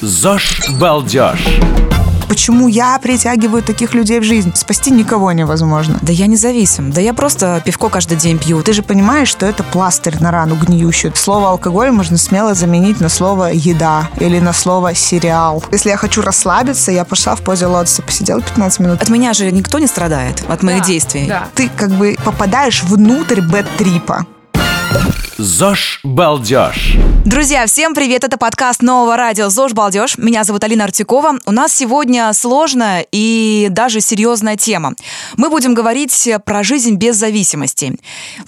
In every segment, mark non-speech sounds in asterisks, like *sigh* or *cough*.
ЗОЖ Балдеж. Почему я притягиваю таких людей в жизнь? Спасти никого невозможно. Да я независим. Да я просто пивко каждый день пью. Ты же понимаешь, что это пластырь на рану гниющую. Слово алкоголь можно смело заменить на слово еда или на слово сериал. Если я хочу расслабиться, я пошла в позе лотоса, посидела 15 минут. От меня же никто не страдает, от моих Да, действий. Да. Ты как бы попадаешь внутрь бэт-трипа. ЗОЖ Балдеж. Друзья, всем привет! Это подкаст нового радио ЗОЖ Балдеж. Меня зовут Алина Артюкова. У нас сегодня сложная и даже серьезная тема. Мы будем говорить про жизнь без зависимости.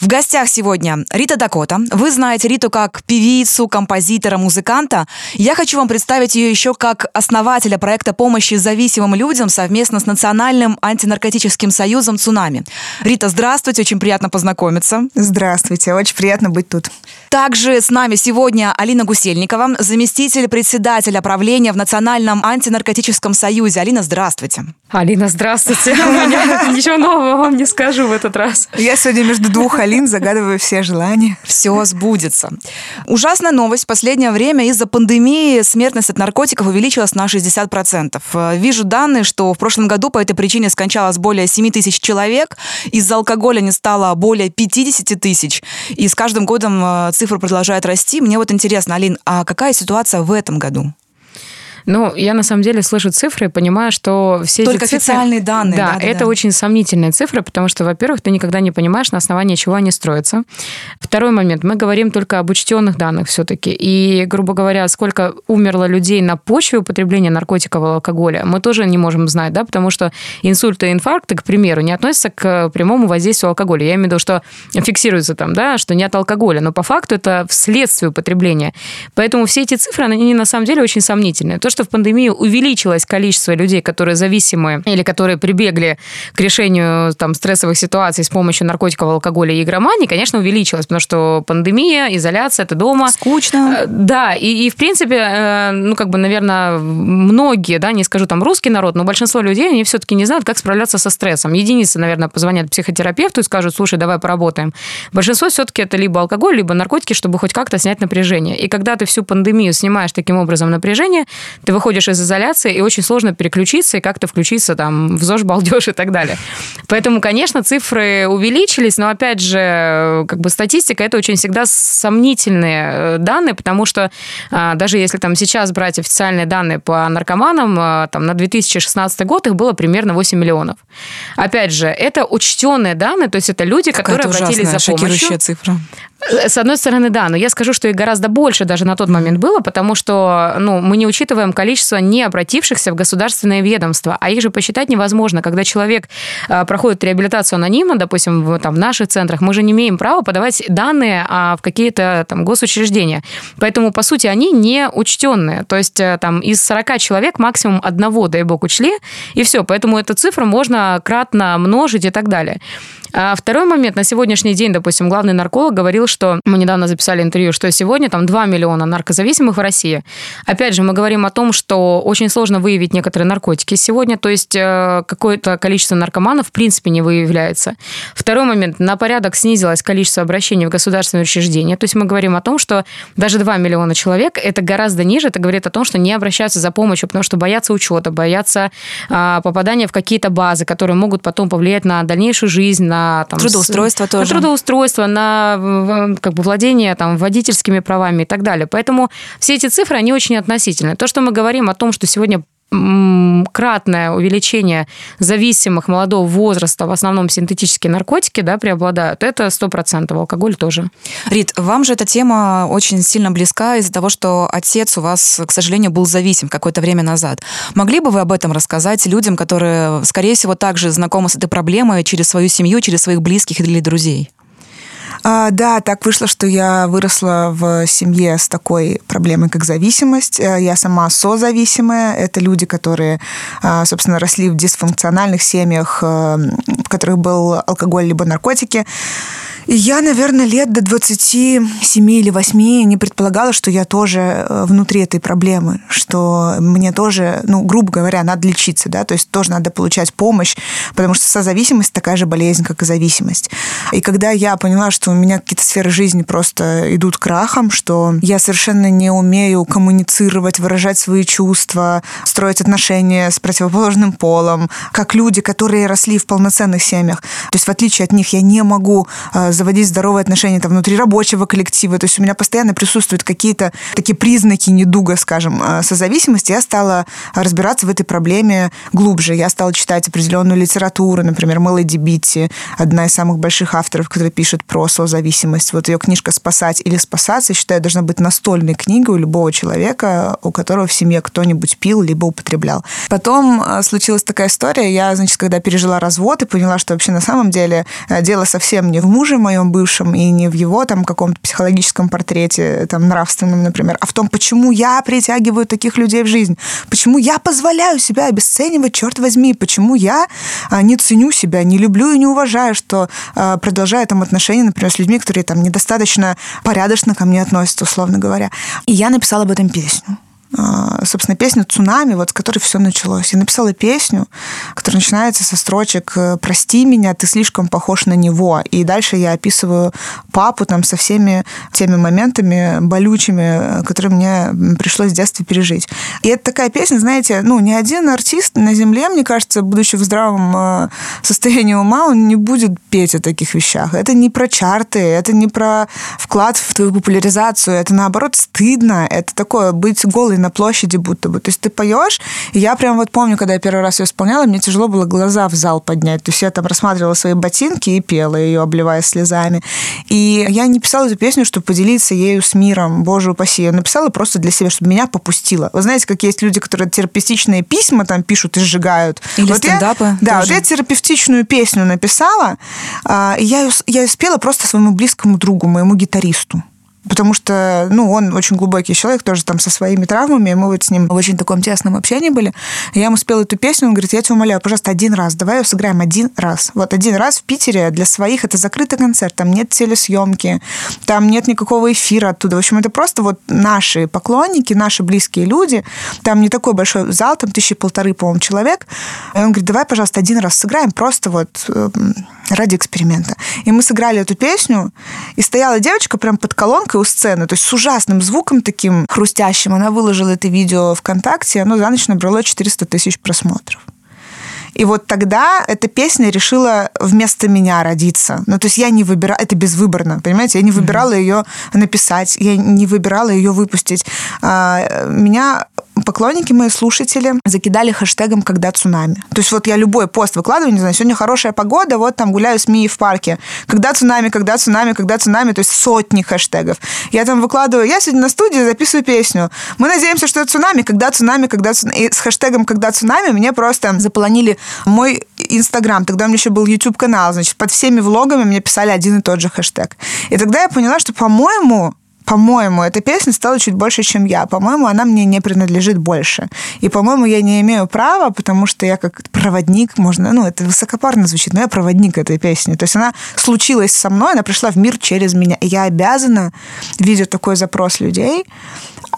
В гостях сегодня Рита Дакота. Вы знаете Риту как певицу, композитора, музыканта. Я хочу вам представить ее еще как основателя проекта помощи зависимым людям совместно с Национальным антинаркотическим союзом «Цунами». Рита, здравствуйте, очень приятно познакомиться. Здравствуйте, очень приятно быть тут. Также с нами сегодня Алина Гусельникова, заместитель председателя правления в Национальном антинаркотическом союзе. Алина, здравствуйте. Алина, здравствуйте. *laughs* У меня ничего нового вам не скажу в этот раз. Я сегодня между двух Алин загадываю все желания. Все сбудется. Ужасная новость. В последнее время из-за пандемии смертность от наркотиков увеличилась на 60%. Э, Вижу данные, что в прошлом году по этой причине скончалось более 7 тысяч человек. Из-за алкоголя не стало более 50 тысяч. И с каждым годом э, цифра продолжает расти. Мне вот интересно, Алин, а какая ситуация в этом году? Ну, я на самом деле слышу цифры и понимаю, что все Только эти цифры... официальные данные, Да, да-да-да. это очень сомнительные цифры, потому что, во-первых, ты никогда не понимаешь, на основании чего они строятся. Второй момент. Мы говорим только об учтенных данных все-таки. И, грубо говоря, сколько умерло людей на почве употребления наркотиков и алкоголя, мы тоже не можем знать, да, потому что инсульты и инфаркты, к примеру, не относятся к прямому воздействию алкоголя. Я имею в виду, что фиксируется там, да, что не от алкоголя, но по факту это вследствие употребления. Поэтому все эти цифры, они на самом деле очень сомнительные. То, что в пандемию увеличилось количество людей, которые зависимы или которые прибегли к решению там, стрессовых ситуаций с помощью наркотиков, алкоголя и игромании, конечно, увеличилось, потому что пандемия, изоляция, это дома. Скучно. Э, Да, и, и в принципе, э, ну, как бы, наверное, многие, да, не скажу там русский народ, но большинство людей, они все-таки не знают, как справляться со стрессом. Единицы, наверное, позвонят психотерапевту и скажут, слушай, давай поработаем. Большинство все-таки это либо алкоголь, либо наркотики, чтобы хоть как-то снять напряжение. И когда ты всю пандемию снимаешь таким образом напряжение, ты выходишь из изоляции, и очень сложно переключиться и как-то включиться там в ЗОЖ, балдеж и так далее. Поэтому, конечно, цифры увеличились, но, опять же, как бы статистика – это очень всегда сомнительные э, данные, потому что а, даже если там сейчас брать официальные данные по наркоманам, а, там на 2016 год их было примерно 8 миллионов. Опять же, это учтенные данные, то есть это люди, которые Какая-то обратились ужасная, за помощью. шокирующая цифра. С одной стороны, да, но я скажу, что их гораздо больше даже на тот момент было, потому что ну, мы не учитываем количество не обратившихся в государственные ведомства, а их же посчитать невозможно. Когда человек э, проходит реабилитацию анонимно, допустим, в, там, в наших центрах, мы же не имеем права подавать данные а, в какие-то там госучреждения. Поэтому, по сути, они не учтенные. То есть э, там из 40 человек максимум одного, дай бог, учли, и все. Поэтому эту цифру можно кратно множить и так далее. А второй момент. На сегодняшний день, допустим, главный нарколог говорил, что мы недавно записали интервью, что сегодня там 2 миллиона наркозависимых в России. Опять же, мы говорим о том, что очень сложно выявить некоторые наркотики сегодня, то есть э, какое-то количество наркоманов в принципе не выявляется. Второй момент. На порядок снизилось количество обращений в государственные учреждения. То есть мы говорим о том, что даже 2 миллиона человек это гораздо ниже. Это говорит о том, что не обращаются за помощью, потому что боятся учета, боятся а, попадания в какие-то базы, которые могут потом повлиять на дальнейшую жизнь, на там, Трудоустройство с- тоже. На трудоустройство, на как бы владение там водительскими правами и так далее. Поэтому все эти цифры, они очень относительны. То, что мы говорим о том, что сегодня кратное увеличение зависимых молодого возраста, в основном синтетические наркотики, да, преобладают, это 100%, алкоголь тоже. Рит, вам же эта тема очень сильно близка из-за того, что отец у вас, к сожалению, был зависим какое-то время назад. Могли бы вы об этом рассказать людям, которые, скорее всего, также знакомы с этой проблемой через свою семью, через своих близких или друзей? А, да, так вышло, что я выросла в семье с такой проблемой, как зависимость. Э, Я сама созависимая. Это люди, которые, а, собственно, росли в дисфункциональных семьях, э, в которых был алкоголь либо наркотики. Я, наверное, лет до 27 или 8 не предполагала, что я тоже э, внутри этой проблемы, что мне тоже, ну, грубо говоря, надо лечиться, да, то есть тоже надо получать помощь, потому что созависимость такая же болезнь, как и зависимость. И когда я поняла, что у меня какие-то сферы жизни просто идут крахом, что я совершенно не умею коммуницировать, выражать свои чувства, строить отношения с противоположным полом, как люди, которые росли в полноценных семьях. То есть в отличие от них я не могу э, заводить здоровые отношения там, внутри рабочего коллектива. То есть у меня постоянно присутствуют какие-то такие признаки недуга, скажем, э, созависимости. Я стала разбираться в этой проблеме глубже. Я стала читать определенную литературу, например, Мелоди Битти, одна из самых больших авторов, которая пишет про созависимость. Вот ее книжка «Спасать или спасаться», я считаю, должна быть настольной книгой у любого человека, у которого в семье кто-нибудь пил либо употреблял. Потом э, случилась такая история. Я, значит, когда пережила развод и поняла, что вообще на самом деле дело совсем не в муже моем бывшем и не в его там каком-то психологическом портрете, там, нравственном, например, а в том, почему я притягиваю таких людей в жизнь, почему я позволяю себя обесценивать, черт возьми, почему я а, не ценю себя, не люблю и не уважаю, что а, продолжаю там отношения, например, с людьми, которые там недостаточно порядочно ко мне относятся, условно говоря. И я написала об этом песню. А, собственно, песню «Цунами», вот с которой все началось. Я написала песню, которая начинается со строчек «Прости меня, ты слишком похож на него». И дальше я описываю папу там со всеми теми моментами болючими, которые мне пришлось в детстве пережить. И это такая песня, знаете, ну, ни один артист на земле, мне кажется, будучи в здравом а, состоянии ума, он не будет петь о таких вещах. Это не про чарты, это не про вклад в твою популяризацию, это наоборот стыдно, это такое быть голой на площади будто бы. То есть ты поешь, и я прям вот помню, когда я первый раз ее исполняла, мне тяжело было глаза в зал поднять. То есть я там рассматривала свои ботинки и пела ее, обливая слезами. И я не писала эту песню, чтобы поделиться ею с миром, боже упаси. Я написала просто для себя, чтобы меня попустило. Вы знаете, как есть люди, которые терапевтичные письма там пишут и сжигают. Или вот стендапы. Я, да, вот я терапевтичную песню написала, а, и я ее, я ее спела просто своему близкому другу, моему гитаристу. Потому что, ну, он очень глубокий человек, тоже там со своими травмами, и мы вот с ним в очень таком тесном общении были. Я ему спела эту песню, он говорит, я тебя умоляю, пожалуйста, один раз, давай ее сыграем один раз. Вот один раз в Питере для своих это закрытый концерт, там нет телесъемки, там нет никакого эфира оттуда. В общем, это просто вот наши поклонники, наши близкие люди. Там не такой большой зал, там тысячи полторы, по-моему, человек. И он говорит, давай, пожалуйста, один раз сыграем, просто вот эм, ради эксперимента. И мы сыграли эту песню, и стояла девочка прям под колонкой у сцены, то есть с ужасным звуком таким хрустящим. Она выложила это видео ВКонтакте, и оно за ночь набрало 400 тысяч просмотров. И вот тогда эта песня решила вместо меня родиться. Ну, то есть я не выбирала, это безвыборно, понимаете? Я не выбирала mm-hmm. ее написать, я не выбирала ее выпустить. А, меня поклонники, мои слушатели закидали хэштегом «Когда цунами». То есть вот я любой пост выкладываю, не знаю, сегодня хорошая погода, вот там гуляю с Мией в парке. «Когда цунами», «Когда цунами», «Когда цунами», то есть сотни хэштегов. Я там выкладываю, я сегодня на студии записываю песню. Мы надеемся, что это цунами, когда цунами, когда цунами. И с хэштегом «Когда цунами» мне просто заполонили мой Инстаграм. Тогда у меня еще был YouTube-канал, значит, под всеми влогами мне писали один и тот же хэштег. И тогда я поняла, что, по-моему, по-моему, эта песня стала чуть больше, чем я. По-моему, она мне не принадлежит больше. И, по-моему, я не имею права, потому что я как проводник, можно, ну, это высокопарно звучит, но я проводник этой песни. То есть она случилась со мной, она пришла в мир через меня. И я обязана, видя такой запрос людей,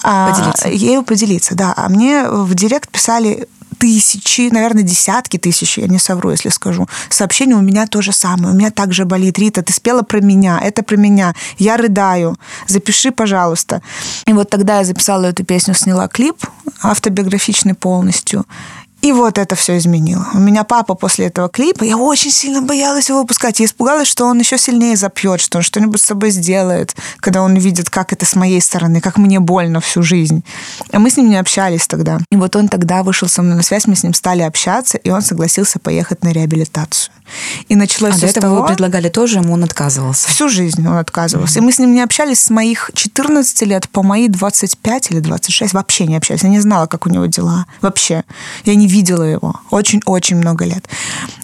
а, поделиться. ею поделиться, да. А мне в директ писали тысячи, наверное, десятки тысяч, я не совру, если скажу. Сообщение у меня то же самое. У меня также болит. Рита, ты спела про меня, это про меня. Я рыдаю. Запиши, пожалуйста. И вот тогда я записала эту песню, сняла клип автобиографичный полностью. И вот это все изменило. У меня папа после этого клипа, я очень сильно боялась его выпускать. Я испугалась, что он еще сильнее запьет, что он что-нибудь с собой сделает, когда он видит, как это с моей стороны, как мне больно всю жизнь. А мы с ним не общались тогда. И вот он тогда вышел со мной на связь, мы с ним стали общаться, и он согласился поехать на реабилитацию. И началось а все до этого того... вы предлагали тоже, ему он отказывался. Всю жизнь он отказывался. Mm-hmm. И мы с ним не общались с моих 14 лет по мои 25 или 26. Вообще не общались. Я не знала, как у него дела. Вообще. Я не видела его. Очень-очень много лет.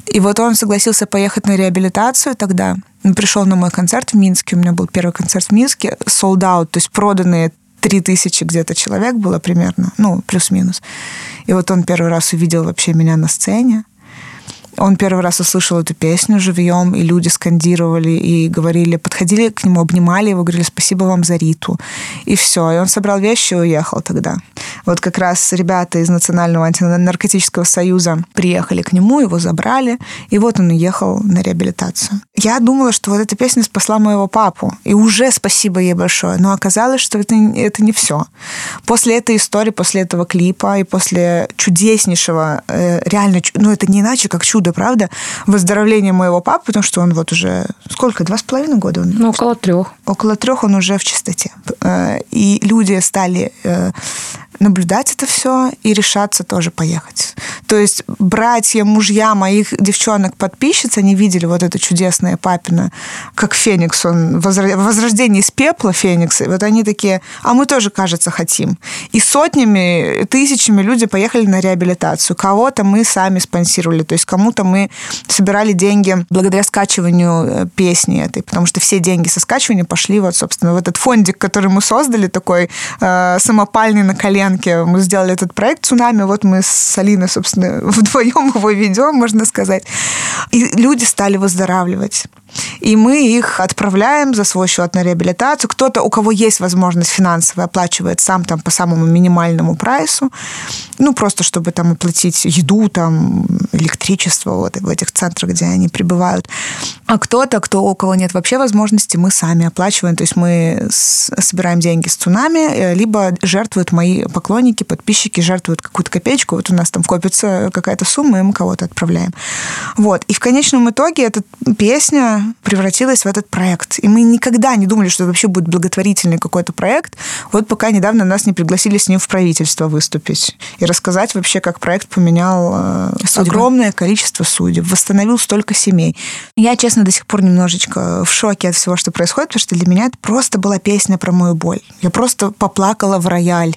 И вот он согласился поехать на реабилитацию тогда. Он пришел на мой концерт в Минске. У меня был первый концерт в Минске. Sold out, то есть проданные три тысячи где-то человек было примерно, ну, плюс-минус. И вот он первый раз увидел вообще меня на сцене. Он первый раз услышал эту песню живьем, и люди скандировали и говорили, подходили к нему, обнимали его, говорили спасибо вам за Риту. И все. И он собрал вещи и уехал тогда. Вот как раз ребята из Национального антинаркотического союза приехали к нему, его забрали, и вот он уехал на реабилитацию. Я думала, что вот эта песня спасла моего папу, и уже спасибо ей большое, но оказалось, что это, это не все. После этой истории, после этого клипа и после чудеснейшего, э, реально, ну это не иначе, как чудо, правда, выздоровления моего папы, потому что он вот уже, сколько, два с половиной года? Он, Ну, около трех. около трех он уже в чистоте. Э, И люди стали э, наблюдать это все и решаться тоже поехать. То есть братья, мужья моих девчонок-подписчиц, они видели вот это чудесное папина, как Феникс, он возра- возрождение из пепла Феникса. Вот они такие, а мы тоже, кажется, хотим. И сотнями, тысячами люди поехали на реабилитацию. Кого-то мы сами спонсировали, то есть кому-то мы собирали деньги благодаря скачиванию э, песни этой, потому что все деньги со скачивания пошли вот, собственно, в этот фондик, который мы создали, такой э, самопальный на коленке. Мы сделали этот проект «Цунами», вот мы с Алиной, собственно, *laughs* вдвоем его ведем, можно сказать. И люди стали выздоравливать. И мы их отправляем за свой счет на реабилитацию. Кто-то, у кого есть возможность финансовая, оплачивает сам там по самому минимальному прайсу. Ну, просто чтобы там оплатить еду, там, электричество вот в этих центрах, где они пребывают. А кто-то, кто, у кого нет вообще возможности, мы сами оплачиваем. То есть мы собираем деньги с цунами, э, либо жертвуют мои поклонники, подписчики, жертвуют какую-то копеечку. Вот у нас там копится какая-то сумма, и мы кого-то отправляем. Вот. И в конечном итоге эта песня превратилась в этот проект. И мы никогда не думали, что это вообще будет благотворительный какой-то проект. Вот пока недавно нас не пригласили с ним в правительство выступить и рассказать вообще, как проект поменял э, Судьбы. огромное количество судеб, восстановил столько семей. Я, честно, до сих пор немножечко в шоке от всего, что происходит, потому что для меня это просто была песня про мою боль. Я просто поплакала в рояль.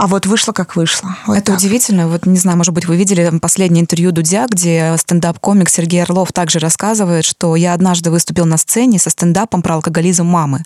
А вот вышло, как вышло. Вот Это так. удивительно. Вот, не знаю, может быть, вы видели последнее интервью Дудя, где стендап-комик Сергей Орлов также рассказывает, что я однажды выступил на сцене со стендапом про алкоголизм мамы.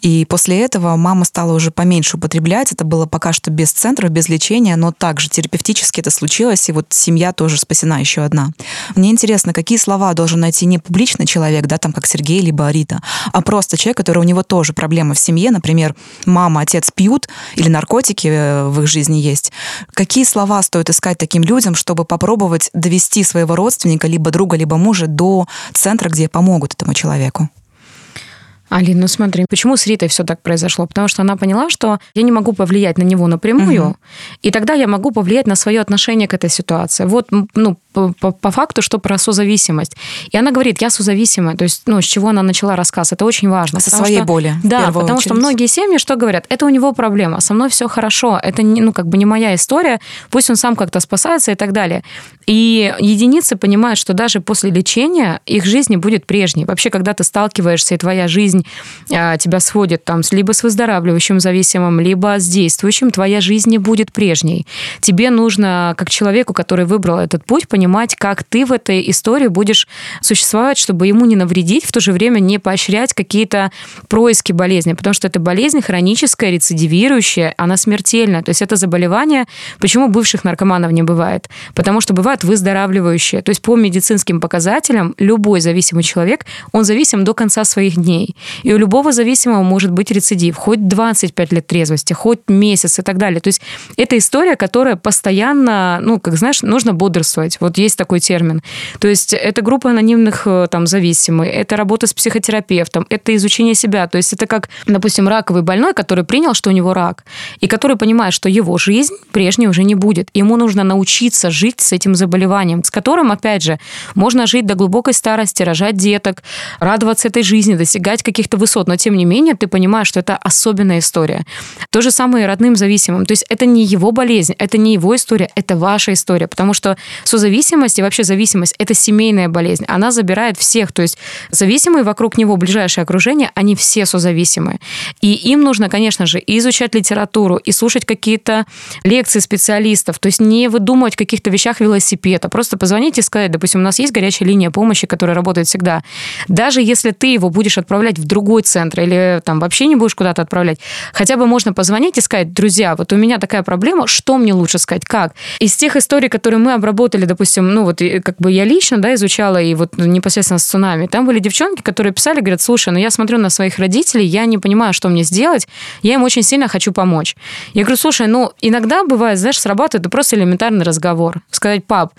И после этого мама стала уже поменьше употреблять. Это было пока что без центров, без лечения, но также терапевтически это случилось, и вот семья тоже спасена еще одна. Мне интересно, какие слова должен найти не публичный человек, да, там как Сергей либо Арита, а просто человек, который у него тоже проблемы в семье, например, мама, отец пьют или наркотики э, в их жизни есть. Какие слова стоит искать таким людям, чтобы попробовать довести своего родственника, либо друга, либо мужа до центра, где помогут этому человеку? Алин, ну смотри, почему с Ритой все так произошло? Потому что она поняла, что я не могу повлиять на него напрямую, Мгм. и тогда я могу повлиять на свое отношение к этой ситуации. Вот, ну, по, по- факту, что про созависимость. И она говорит, я созависимая. То есть, ну, с чего она начала рассказ, это очень важно. Со своей что- боли, Да, потому что очередь. многие семьи что говорят? Это у него проблема, со мной все хорошо, это, не, ну, как бы не моя история, пусть он сам как-то спасается и так далее. И единицы понимают, что даже после лечения их жизнь не будет прежней. Вообще, когда ты сталкиваешься, и твоя жизнь а, тебя сводит там либо с выздоравливающим зависимым, либо с действующим, твоя жизнь не будет прежней. Тебе нужно, как человеку, который выбрал этот путь, понимать, как ты в этой истории будешь существовать, чтобы ему не навредить, в то же время не поощрять какие-то происки болезни, потому что это болезнь хроническая, рецидивирующая, она смертельная. То есть это заболевание, почему бывших наркоманов не бывает? Потому что бывают выздоравливающие. То есть по медицинским показателям любой зависимый человек, он зависим до конца своих дней. И у любого зависимого может быть рецидив, хоть 25 лет трезвости, хоть месяц и так далее. То есть это история, которая постоянно, ну, как знаешь, нужно бодрствовать. Вот есть такой термин. То есть это группа анонимных э, там зависимых, это работа с психотерапевтом, это изучение себя. То есть это как, допустим, раковый больной, который принял, что у него рак, и который понимает, что его жизнь прежней уже не будет. Ему нужно научиться жить с этим заболеванием, с которым, опять же, можно жить до глубокой старости, рожать деток, радоваться этой жизни, достигать каких-то высот, но тем не менее ты понимаешь, что это особенная история. То же самое и родным зависимым. То есть это не его болезнь, это не его история, это ваша история, потому что созависимость и вообще зависимость – это семейная болезнь. Она забирает всех, то есть зависимые вокруг него, ближайшее окружение, они все созависимые. И им нужно, конечно же, изучать литературу, и слушать какие-то лекции специалистов, то есть не выдумывать каких-то вещах велосипед, а просто позвонить и сказать, допустим, у нас есть горячая линия помощи, которая работает всегда. Даже если ты его будешь отправлять в другой центр или там вообще не будешь куда-то отправлять, хотя бы можно позвонить и сказать, друзья, вот у меня такая проблема, что мне лучше сказать, как? Из тех историй, которые мы обработали, допустим, допустим, ну вот как бы я лично, да, изучала и вот непосредственно с цунами, там были девчонки, которые писали, говорят, слушай, ну я смотрю на своих родителей, я не понимаю, что мне сделать, я им очень сильно хочу помочь. Я говорю, слушай, ну иногда бывает, знаешь, срабатывает просто элементарный разговор. Сказать, пап,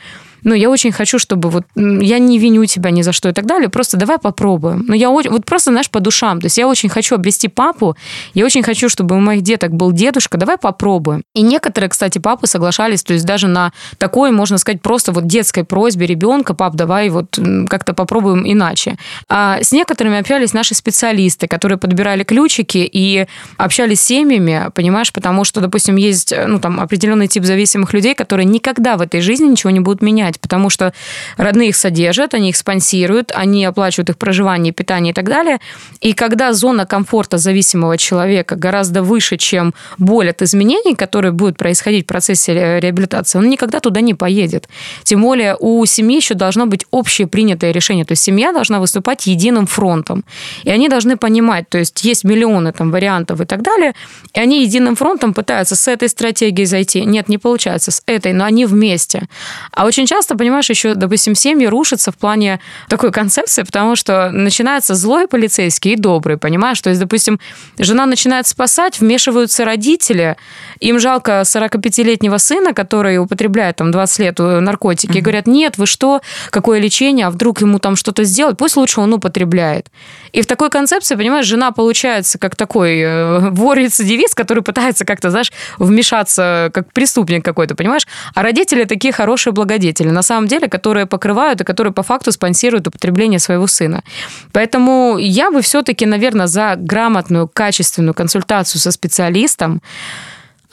ну, я очень хочу, чтобы вот я не виню тебя ни за что и так далее, просто давай попробуем. Ну, я очень, вот просто, знаешь, по душам. То есть я очень хочу обрести папу, я очень хочу, чтобы у моих деток был дедушка, давай попробуем. И некоторые, кстати, папы соглашались, то есть даже на такой, можно сказать, просто вот детской просьбе ребенка, пап, давай вот как-то попробуем иначе. А с некоторыми общались наши специалисты, которые подбирали ключики и общались с семьями, понимаешь, потому что, допустим, есть, ну, там, определенный тип зависимых людей, которые никогда в этой жизни ничего не будут менять менять, потому что родные их содержат, они их спонсируют, они оплачивают их проживание, питание и так далее. И когда зона комфорта зависимого человека гораздо выше, чем боль от изменений, которые будут происходить в процессе реабилитации, он никогда туда не поедет. Тем более у семьи еще должно быть общее принятое решение. То есть семья должна выступать единым фронтом. И они должны понимать, то есть есть миллионы там вариантов и так далее, и они единым фронтом пытаются с этой стратегией зайти. Нет, не получается с этой, но они вместе. А очень часто часто, понимаешь, еще, допустим, семьи рушатся в плане такой концепции, потому что начинается злой полицейский и добрый, понимаешь? То есть, допустим, жена начинает спасать, вмешиваются родители, им жалко 45-летнего сына, который употребляет там 20 лет э, наркотики, mm-hmm. и говорят, нет, вы что, какое лечение, а вдруг ему там что-то сделать, пусть лучше он употребляет. И в такой концепции, понимаешь, жена получается как такой э, вор-рецидивист, который пытается как-то, знаешь, вмешаться как преступник какой-то, понимаешь? А родители такие хорошие благодетели на самом деле, которые покрывают и которые по факту спонсируют употребление своего сына. Поэтому я бы все-таки, наверное, за грамотную, качественную консультацию со специалистом,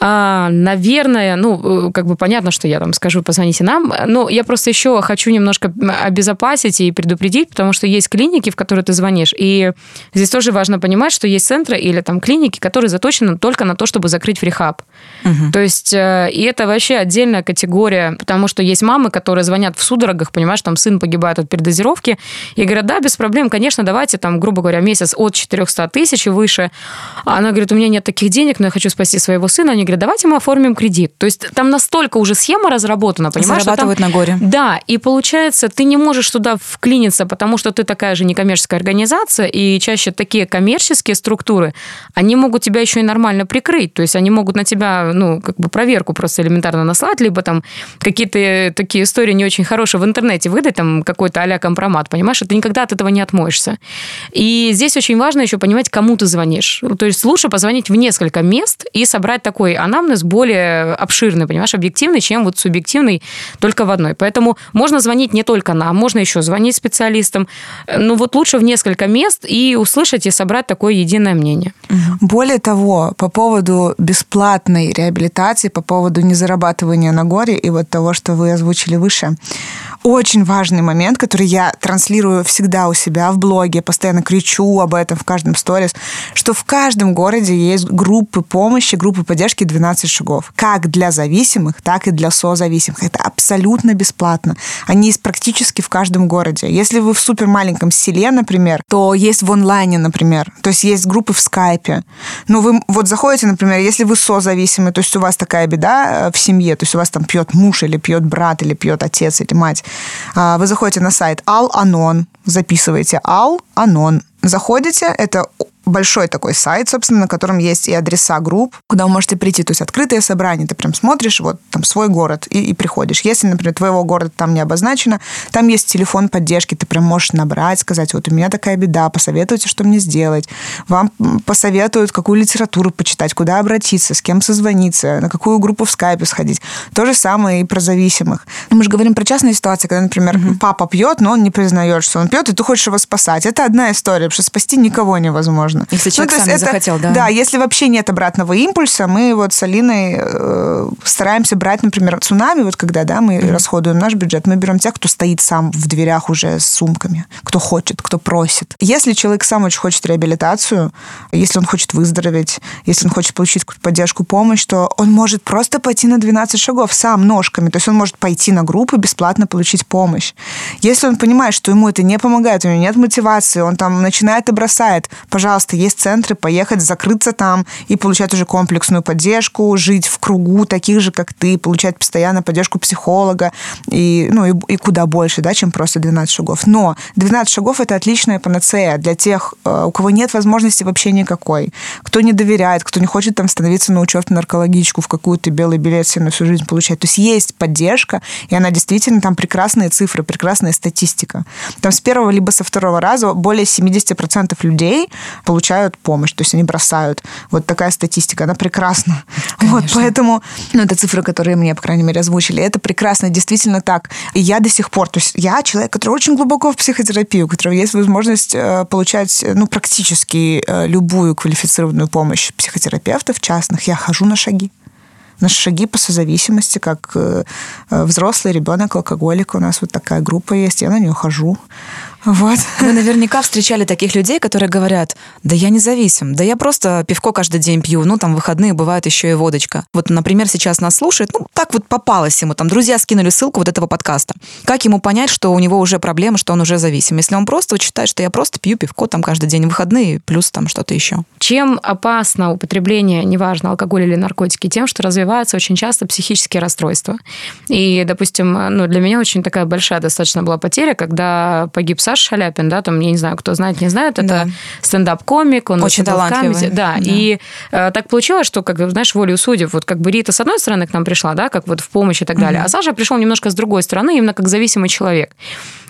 а, наверное, ну, э, как бы понятно, что я там скажу, позвоните нам, но я просто еще хочу немножко обезопасить и предупредить, потому что есть клиники, в которые ты звонишь, и здесь тоже важно понимать, что есть центры или там клиники, которые заточены только на то, чтобы закрыть фрихаб. Угу. То есть, э, и это вообще отдельная категория, потому что есть мамы, которые звонят в судорогах, понимаешь, там сын погибает от передозировки, и говорят, да, без проблем, конечно, давайте там, грубо говоря, месяц от 400 тысяч и выше. А она говорит, у меня нет таких денег, но я хочу спасти своего сына. Они говорят, давайте мы оформим кредит. То есть там настолько уже схема разработана, понимаешь? Зарабатывают там, на горе. Да, и получается, ты не можешь туда вклиниться, потому что ты такая же некоммерческая организация, и чаще такие коммерческие структуры, они могут тебя еще и нормально прикрыть. То есть они могут на тебя, ну, как бы проверку просто элементарно наслать, либо там какие-то такие истории не очень хорошие в интернете выдать, там какой-то а компромат, понимаешь? И ты никогда от этого не отмоешься. И здесь очень важно еще понимать, кому ты звонишь. То есть лучше позвонить в несколько мест и собрать такой анамнез более обширный, понимаешь, объективный, чем вот субъективный только в одной. Поэтому можно звонить не только нам, можно еще звонить специалистам. Ну вот лучше в несколько мест и услышать и собрать такое единое мнение. Более того, по поводу бесплатной реабилитации, по поводу незарабатывания на горе и вот того, что вы озвучили выше, очень важный момент, который я транслирую всегда у себя в блоге, постоянно кричу об этом в каждом сторис, что в каждом городе есть группы помощи, группы поддержки 12 шагов. Как для зависимых, так и для созависимых. Это абсолютно бесплатно. Они есть практически в каждом городе. Если вы в супер маленьком селе, например, то есть в онлайне, например. То есть есть группы в скайпе. Но вы вот заходите, например, если вы созависимый, то есть у вас такая беда э, в семье, то есть у вас там пьет муж или пьет брат, или пьет отец или мать, вы заходите на сайт Al-Anon, записываете Al-Anon, заходите, это большой такой сайт, собственно, на котором есть и адреса групп, куда вы можете прийти. То есть открытое собрание, ты прям смотришь, вот там свой город и, и приходишь. Если, например, твоего города там не обозначено, там есть телефон поддержки, ты прям можешь набрать, сказать, вот у меня такая беда, посоветуйте, что мне сделать. Вам посоветуют, какую литературу почитать, куда обратиться, с кем созвониться, на какую группу в скайпе сходить. То же самое и про зависимых. Мы же говорим про частные ситуации, когда, например, mm-hmm. папа пьет, но он не признает, что он пьет, и ты хочешь его спасать. Это одна история, что спасти никого невозможно можно. Если человек ну, сам это, захотел, да. Да, если вообще нет обратного импульса, мы вот с Алиной э, стараемся брать, например, цунами, вот когда, да, мы mm-hmm. расходуем наш бюджет, мы берем тех, кто стоит сам в дверях уже с сумками, кто хочет, кто просит. Если человек сам очень хочет реабилитацию, если он хочет выздороветь, если он хочет получить поддержку, помощь, то он может просто пойти на 12 шагов сам ножками, то есть он может пойти на группу и бесплатно получить помощь. Если он понимает, что ему это не помогает, у него нет мотивации, он там начинает начинает и бросает. Пожалуйста, есть центры, поехать, закрыться там и получать уже комплексную поддержку, жить в кругу таких же, как ты, получать постоянно поддержку психолога и, ну, и, и куда больше, да, чем просто 12 шагов. Но 12 шагов – это отличная панацея для тех, э, у кого нет возможности вообще никакой, кто не доверяет, кто не хочет там становиться на учет в наркологичку, в какую-то белый билет себе на всю жизнь получать. То есть есть поддержка, и она действительно там прекрасные цифры, прекрасная статистика. Там с первого либо со второго раза более 70% людей получают помощь, то есть они бросают. Вот такая статистика, она прекрасна. *laughs* Вот, поэтому, ну, это цифры, которые мне, по крайней мере, озвучили. Это прекрасно, действительно так. И я до сих пор, то есть я человек, который очень глубоко в психотерапии, у которого есть возможность э, получать, ну, практически э, любую квалифицированную помощь психотерапевтов частных. Я хожу на шаги на шаги по созависимости, как э, взрослый ребенок, алкоголик. У нас вот такая группа есть, я на нее хожу. Вот. *laughs* Вы наверняка встречали таких людей, которые говорят, да я независим, да я просто пивко каждый день пью, ну там выходные бывает еще и водочка. Вот, например, сейчас нас слушает, ну так вот попалось ему, там друзья скинули ссылку вот этого подкаста. Как ему понять, что у него уже проблема, что он уже зависим? Если он просто вот считает, что я просто пью пивко там каждый день выходные, плюс там что-то еще. Чем опасно употребление, неважно, алкоголь или наркотики, тем, что развиваются очень часто психические расстройства. И, допустим, ну, для меня очень такая большая достаточно была потеря, когда погиб Саша Шаляпин, да, там, я не знаю, кто знает, не знает, это Да. стендап-комик, он Очень талантливый. Да, да. и э, так получилось, что, как знаешь, волю судеб, вот как бы Рита с одной стороны к нам пришла, да, как вот в помощь и так далее, а Саша пришел немножко с другой стороны, именно как зависимый человек.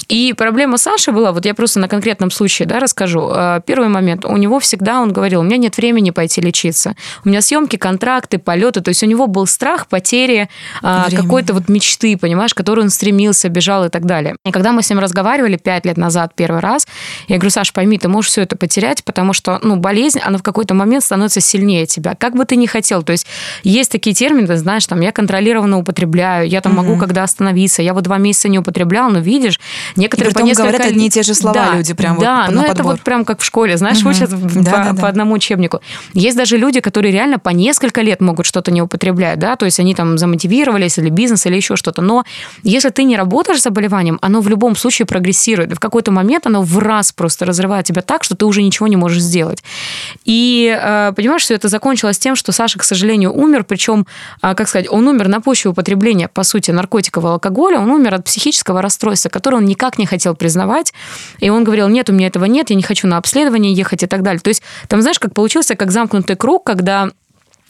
И проблема Саши была, вот я просто на конкретном случае да, расскажу. Э, Первый момент, у него всегда, он говорил, у меня нет времени пойти лечиться. У меня съемки, контракты, полеты, то есть у него был страх потери Времени. какой-то вот мечты, понимаешь, к которой он стремился, бежал и так далее. И когда мы с ним разговаривали пять лет назад первый раз, я говорю, Саш, пойми, ты можешь все это потерять, потому что, ну, болезнь, она в какой-то момент становится сильнее тебя, как бы ты ни хотел. То есть есть такие термины, знаешь, там, я контролированно употребляю, я там могу когда остановиться, я вот два месяца не употреблял, но видишь, некоторые по несколько... говорят одни и те же слова Да, люди прям вот Да, на ну это вот прям как в школе, знаешь, Мгм. учат Да, по, да, да. по одному учебнику. Есть даже люди, которые реально по несколько лет могут что-то не употреблять, да, то есть они там замотивировались или бизнес, или еще что-то. Но если ты не работаешь с заболеванием, оно в любом случае прогрессирует. В какой-то момент оно в раз просто разрывает тебя так, что ты уже ничего не можешь сделать. И э, понимаешь, что это закончилось тем, что Саша, к сожалению, умер, причем, а, как сказать, он умер на почве употребления, по сути, наркотиков и алкоголя, он умер от психического расстройства, которое он никак не хотел признавать. И он говорил, нет, у меня этого нет, я не хочу на обследование ехать и так далее. То есть там, знаешь, как получился, как замкнутый круг, когда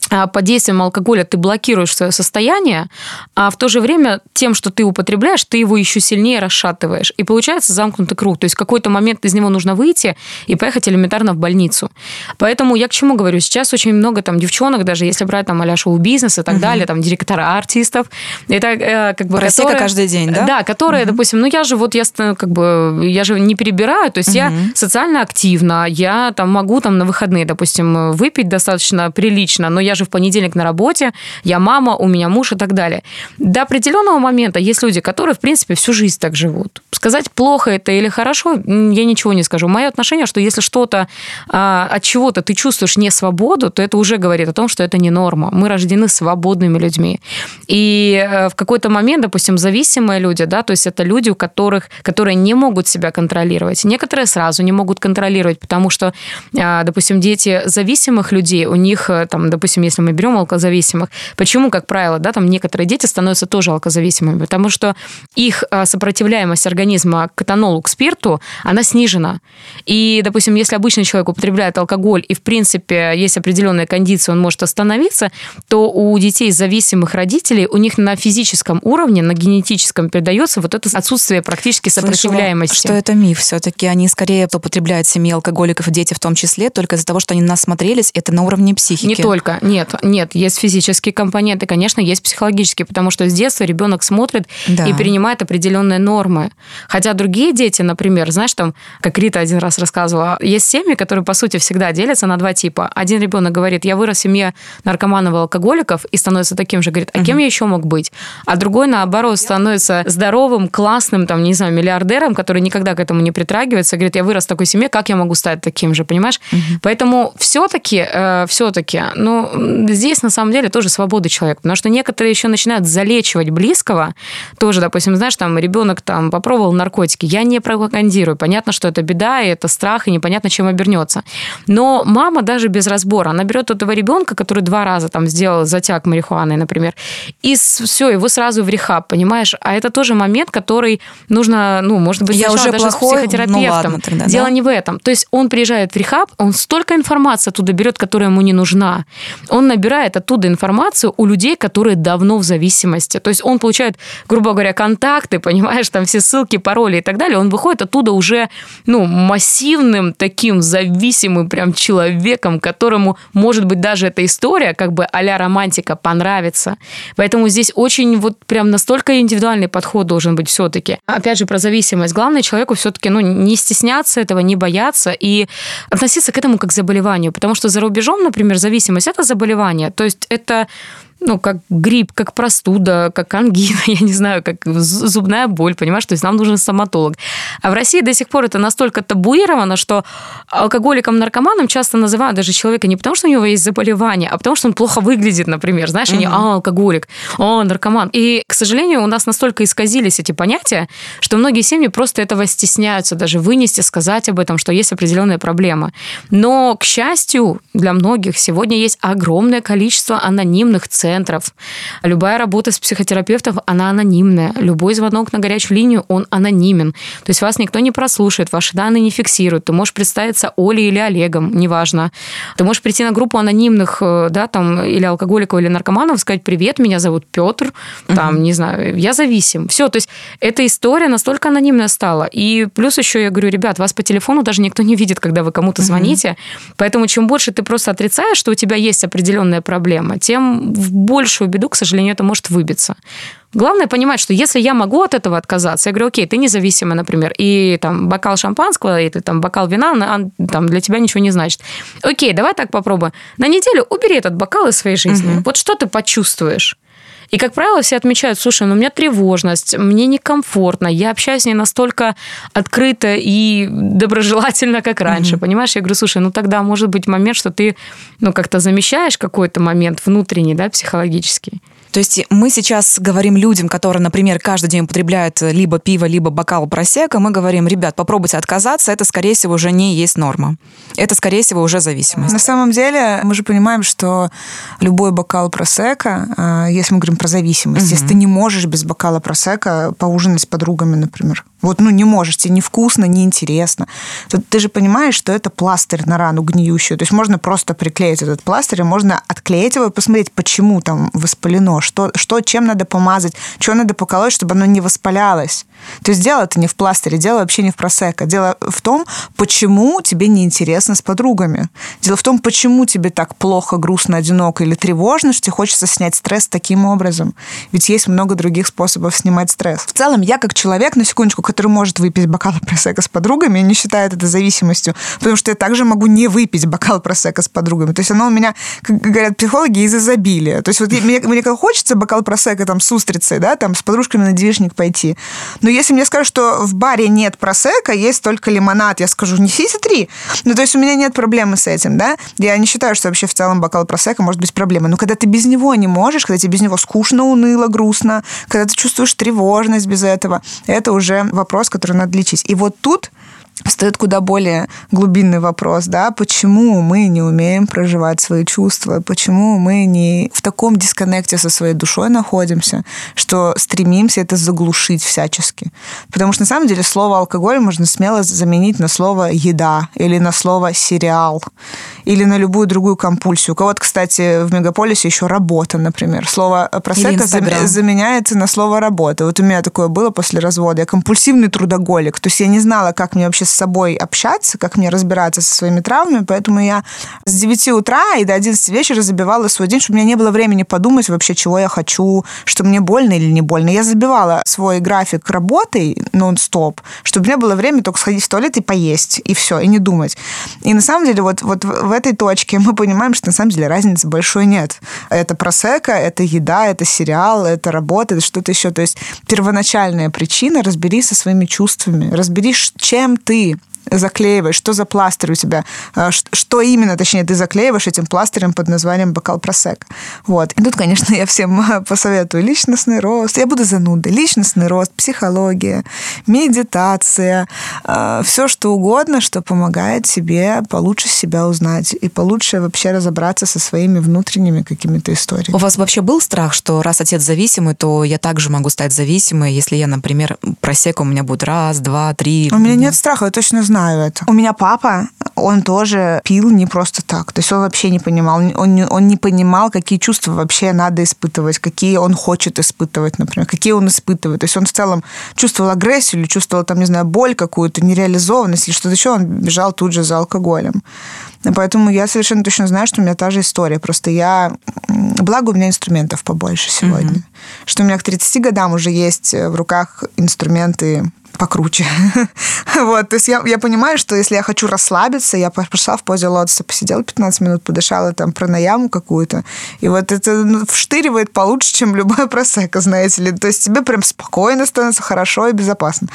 под действием алкоголя ты блокируешь свое состояние, а в то же время тем, что ты употребляешь, ты его еще сильнее расшатываешь. И получается замкнутый круг. То есть в какой-то момент из него нужно выйти и поехать элементарно в больницу. Поэтому я к чему говорю? Сейчас очень много там девчонок, даже если брать там а шоу-бизнес и так далее, там директора артистов, это э, как бы... Просека которые- каждый день, да? Да, которые, допустим, ну я же вот, я как бы, я же не перебираю, то есть я социально активна, я там могу там на выходные, допустим, выпить достаточно прилично, но я же в понедельник на работе, я мама, у меня муж и так далее. До определенного момента есть люди, которые, в принципе, всю жизнь так живут. Сказать, плохо это или хорошо, я ничего не скажу. Мое отношение, что если что-то а, от чего-то ты чувствуешь не свободу, то это уже говорит о том, что это не норма. Мы рождены свободными людьми. И э, в какой-то момент, допустим, зависимые люди, да, то есть это люди, у которых, которые не могут себя контролировать. Некоторые сразу не могут контролировать, потому что, а, допустим, дети зависимых людей, у них, э, там, допустим, если мы берем алкозависимых, почему, как правило, да, там некоторые дети становятся тоже алкозависимыми? Потому что их а, сопротивляемость организма к этанолу, к спирту, она снижена. И, допустим, если обычный человек употребляет алкоголь, и, в принципе, есть определенные кондиции, он может остановиться, то у детей зависимых родителей, у них на физическом уровне, на генетическом передается вот это отсутствие практически Слышала, сопротивляемости. что это миф все-таки. Они скорее употребляют семьи алкоголиков и дети в том числе, только из-за того, что они насмотрелись, это на уровне психики. Не только, нет, нет, есть физические компоненты, конечно, есть психологические, потому что с детства ребенок смотрит Да. и принимает определенные нормы. Хотя другие дети, например, знаешь, там, как Рита один раз рассказывала, есть семьи, которые, по сути, всегда делятся на два типа. Один ребенок говорит, я вырос в семье наркоманов и алкоголиков, и становится таким же, говорит, а кем я еще мог быть? А другой, наоборот, становится здоровым, классным, там, не знаю, миллиардером, который никогда к этому не притрагивается, говорит, я вырос в такой семье, как я могу стать таким же, понимаешь? Поэтому все-таки, все-таки, ну, здесь на самом деле тоже свобода человека, потому что некоторые еще начинают залечивать близкого, тоже, допустим, знаешь, там ребенок там попробовал наркотики, я не пропагандирую, понятно, что это беда, и это страх, и непонятно, чем обернется. Но мама даже без разбора, она берет этого ребенка, который два раза там сделал затяг марихуаной, например, и все, его сразу в рехаб, понимаешь? А это тоже момент, который нужно, ну, может быть, я уже даже плохой, с психотерапевтом. Ну, ладно, тогда, Дело да? не в этом. То есть он приезжает в рехаб, он столько информации оттуда берет, которая ему не нужна. Он набирает оттуда информацию у людей, которые давно в зависимости. То есть он получает, грубо говоря, контакты, понимаешь, там все ссылки, пароли и так далее. Он выходит оттуда уже, ну, массивным таким зависимым прям человеком, которому, может быть, даже эта история, как бы а романтика, понравится. Поэтому здесь очень вот прям настолько индивидуальный подход должен быть все-таки. Опять же, про зависимость. Главное человеку все-таки, ну, не стесняться этого, не бояться и относиться к этому как к заболеванию. Потому что за рубежом, например, зависимость – это заболевание. То есть это ну, как грипп, как простуда, как ангина, *laughs* я не знаю, как зубная боль, понимаешь? То есть нам нужен стоматолог. А в России до сих пор это настолько табуировано, что алкоголиком, наркоманом часто называют даже человека не потому, что у него есть заболевание, а потому, что он плохо выглядит, например. Знаешь, они, а, алкоголик, а, наркоман. И, к сожалению, у нас настолько исказились эти понятия, что многие семьи просто этого стесняются даже вынести, сказать об этом, что есть определенная проблема. Но, к счастью, для многих сегодня есть огромное количество анонимных центров. Любая работа с психотерапевтом, она анонимная. Любой звонок на горячую линию, он анонимен. То есть вас никто не прослушает, ваши данные не фиксируют. Ты можешь представиться Олей или Олегом, неважно. Ты можешь прийти на группу анонимных, э, да, там, или алкоголиков, или наркоманов, сказать, привет, меня зовут Петр, там, угу. не знаю, я зависим. Все, то есть эта история настолько анонимная стала. И плюс еще я говорю, ребят, вас по телефону даже никто не видит, когда вы кому-то звоните. Угу. Поэтому чем больше ты просто отрицаешь, что у тебя есть определенная проблема, тем в большую беду, к сожалению, это может выбиться. Главное понимать, что если я могу от этого отказаться, я говорю, окей, ты независимый, например, и там бокал шампанского, и там бокал вина, там для тебя ничего не значит. Окей, давай так попробуем. На неделю убери этот бокал из своей жизни. Угу. Вот что ты почувствуешь? И, как правило, все отмечают, слушай, ну у меня тревожность, мне некомфортно, я общаюсь не настолько открыто и доброжелательно, как раньше, mm понимаешь? Я говорю, слушай, ну тогда может быть момент, что ты, ну, как-то замещаешь какой-то момент внутренний, да, психологический. То есть мы сейчас говорим людям, которые, например, каждый день употребляют либо пиво, либо бокал просека, мы говорим, ребят, попробуйте отказаться, это, скорее всего, уже не есть норма. Это, скорее всего, уже зависимость. На самом деле, мы же понимаем, что любой бокал просека, а, если мы говорим про зависимость, угу. если ты не можешь без бокала просека поужинать с подругами, например, вот, ну, не можешь, тебе невкусно, неинтересно, то ты же понимаешь, что это пластырь на рану гниющую. То есть можно просто приклеить этот пластырь, и можно отклеить его и посмотреть, почему там воспалено, что, что чем надо помазать, что надо поколоть, чтобы оно не воспалялось. То есть дело это не в пластыре, дело вообще не в просека. Дело в том, почему тебе неинтересно с подругами. Дело в том, почему тебе так плохо, грустно, одиноко или тревожно, что тебе хочется снять стресс таким образом. Ведь есть много других способов снимать стресс. В целом, я как человек, на секундочку, который может выпить бокал просека с подругами, не считает это зависимостью, потому что я также могу не выпить бокал просека с подругами. То есть оно у меня, как говорят психологи, из изобилия. То есть вот мне, мне хочется бокал просека там с устрицей, да, там с подружками на девичник пойти. Но если мне скажут, что в баре нет просека, есть только лимонад, я скажу, несите три. Ну, то есть у меня нет проблемы с этим, да. Я не считаю, что вообще в целом бокал просека может быть проблемой. Но когда ты без него не можешь, когда тебе без него скучно, уныло, грустно, когда ты чувствуешь тревожность без этого, это уже вопрос, который надо лечить. И вот тут стоит куда более глубинный вопрос, да, почему мы не умеем проживать свои чувства, почему мы не в таком дисконнекте со своей душой находимся, что стремимся это заглушить всячески. Потому что на самом деле слово алкоголь можно смело заменить на слово еда или на слово сериал или на любую другую компульсию. У кого-то, кстати, в мегаполисе еще работа, например. Слово просека заменяется на слово работа. Вот у меня такое было после развода. Я компульсивный трудоголик. То есть я не знала, как мне вообще с собой общаться, как мне разбираться со своими травмами, поэтому я с 9 утра и до 11 вечера забивала свой день, чтобы у меня не было времени подумать вообще, чего я хочу, что мне больно или не больно. Я забивала свой график работы нон-стоп, чтобы у меня было время только сходить в туалет и поесть, и все, и не думать. И на самом деле вот, вот в этой точке мы понимаем, что на самом деле разницы большой нет. Это просека, это еда, это сериал, это работа, это что-то еще. То есть первоначальная причина, разберись со своими чувствами, разберись, чем ты see заклеиваешь, что за пластырь у тебя, ш- что именно, точнее, ты заклеиваешь этим пластырем под названием бокал просека. Вот. И тут, конечно, я всем *laughs* посоветую личностный рост. Я буду занудой. Личностный рост, психология, медитация, все что угодно, что помогает тебе получше себя узнать и получше вообще разобраться со своими внутренними какими-то историями. У вас вообще был страх, что раз отец зависимый, то я также могу стать зависимой, если я, например, просека у меня будет раз, два, три. У меня нет страха, я точно знаю это. У меня папа, он тоже пил не просто так. То есть он вообще не понимал, он не, он не понимал, какие чувства вообще надо испытывать, какие он хочет испытывать, например, какие он испытывает. То есть он в целом чувствовал агрессию или чувствовал, там, не знаю, боль какую-то, нереализованность или что-то еще, он бежал тут же за алкоголем. Поэтому я совершенно точно знаю, что у меня та же история. Просто я... Благо, у меня инструментов побольше сегодня. Mm-hmm. Что у меня к 30 годам уже есть в руках инструменты покруче. *laughs* вот, то есть я, я понимаю, что если я хочу расслабиться, я пошла в позе лотоса, посидела 15 минут, подышала там пранаяму какую-то, и вот это ну, вштыривает получше, чем любая просека, знаете ли. То есть тебе прям спокойно становится, хорошо и безопасно.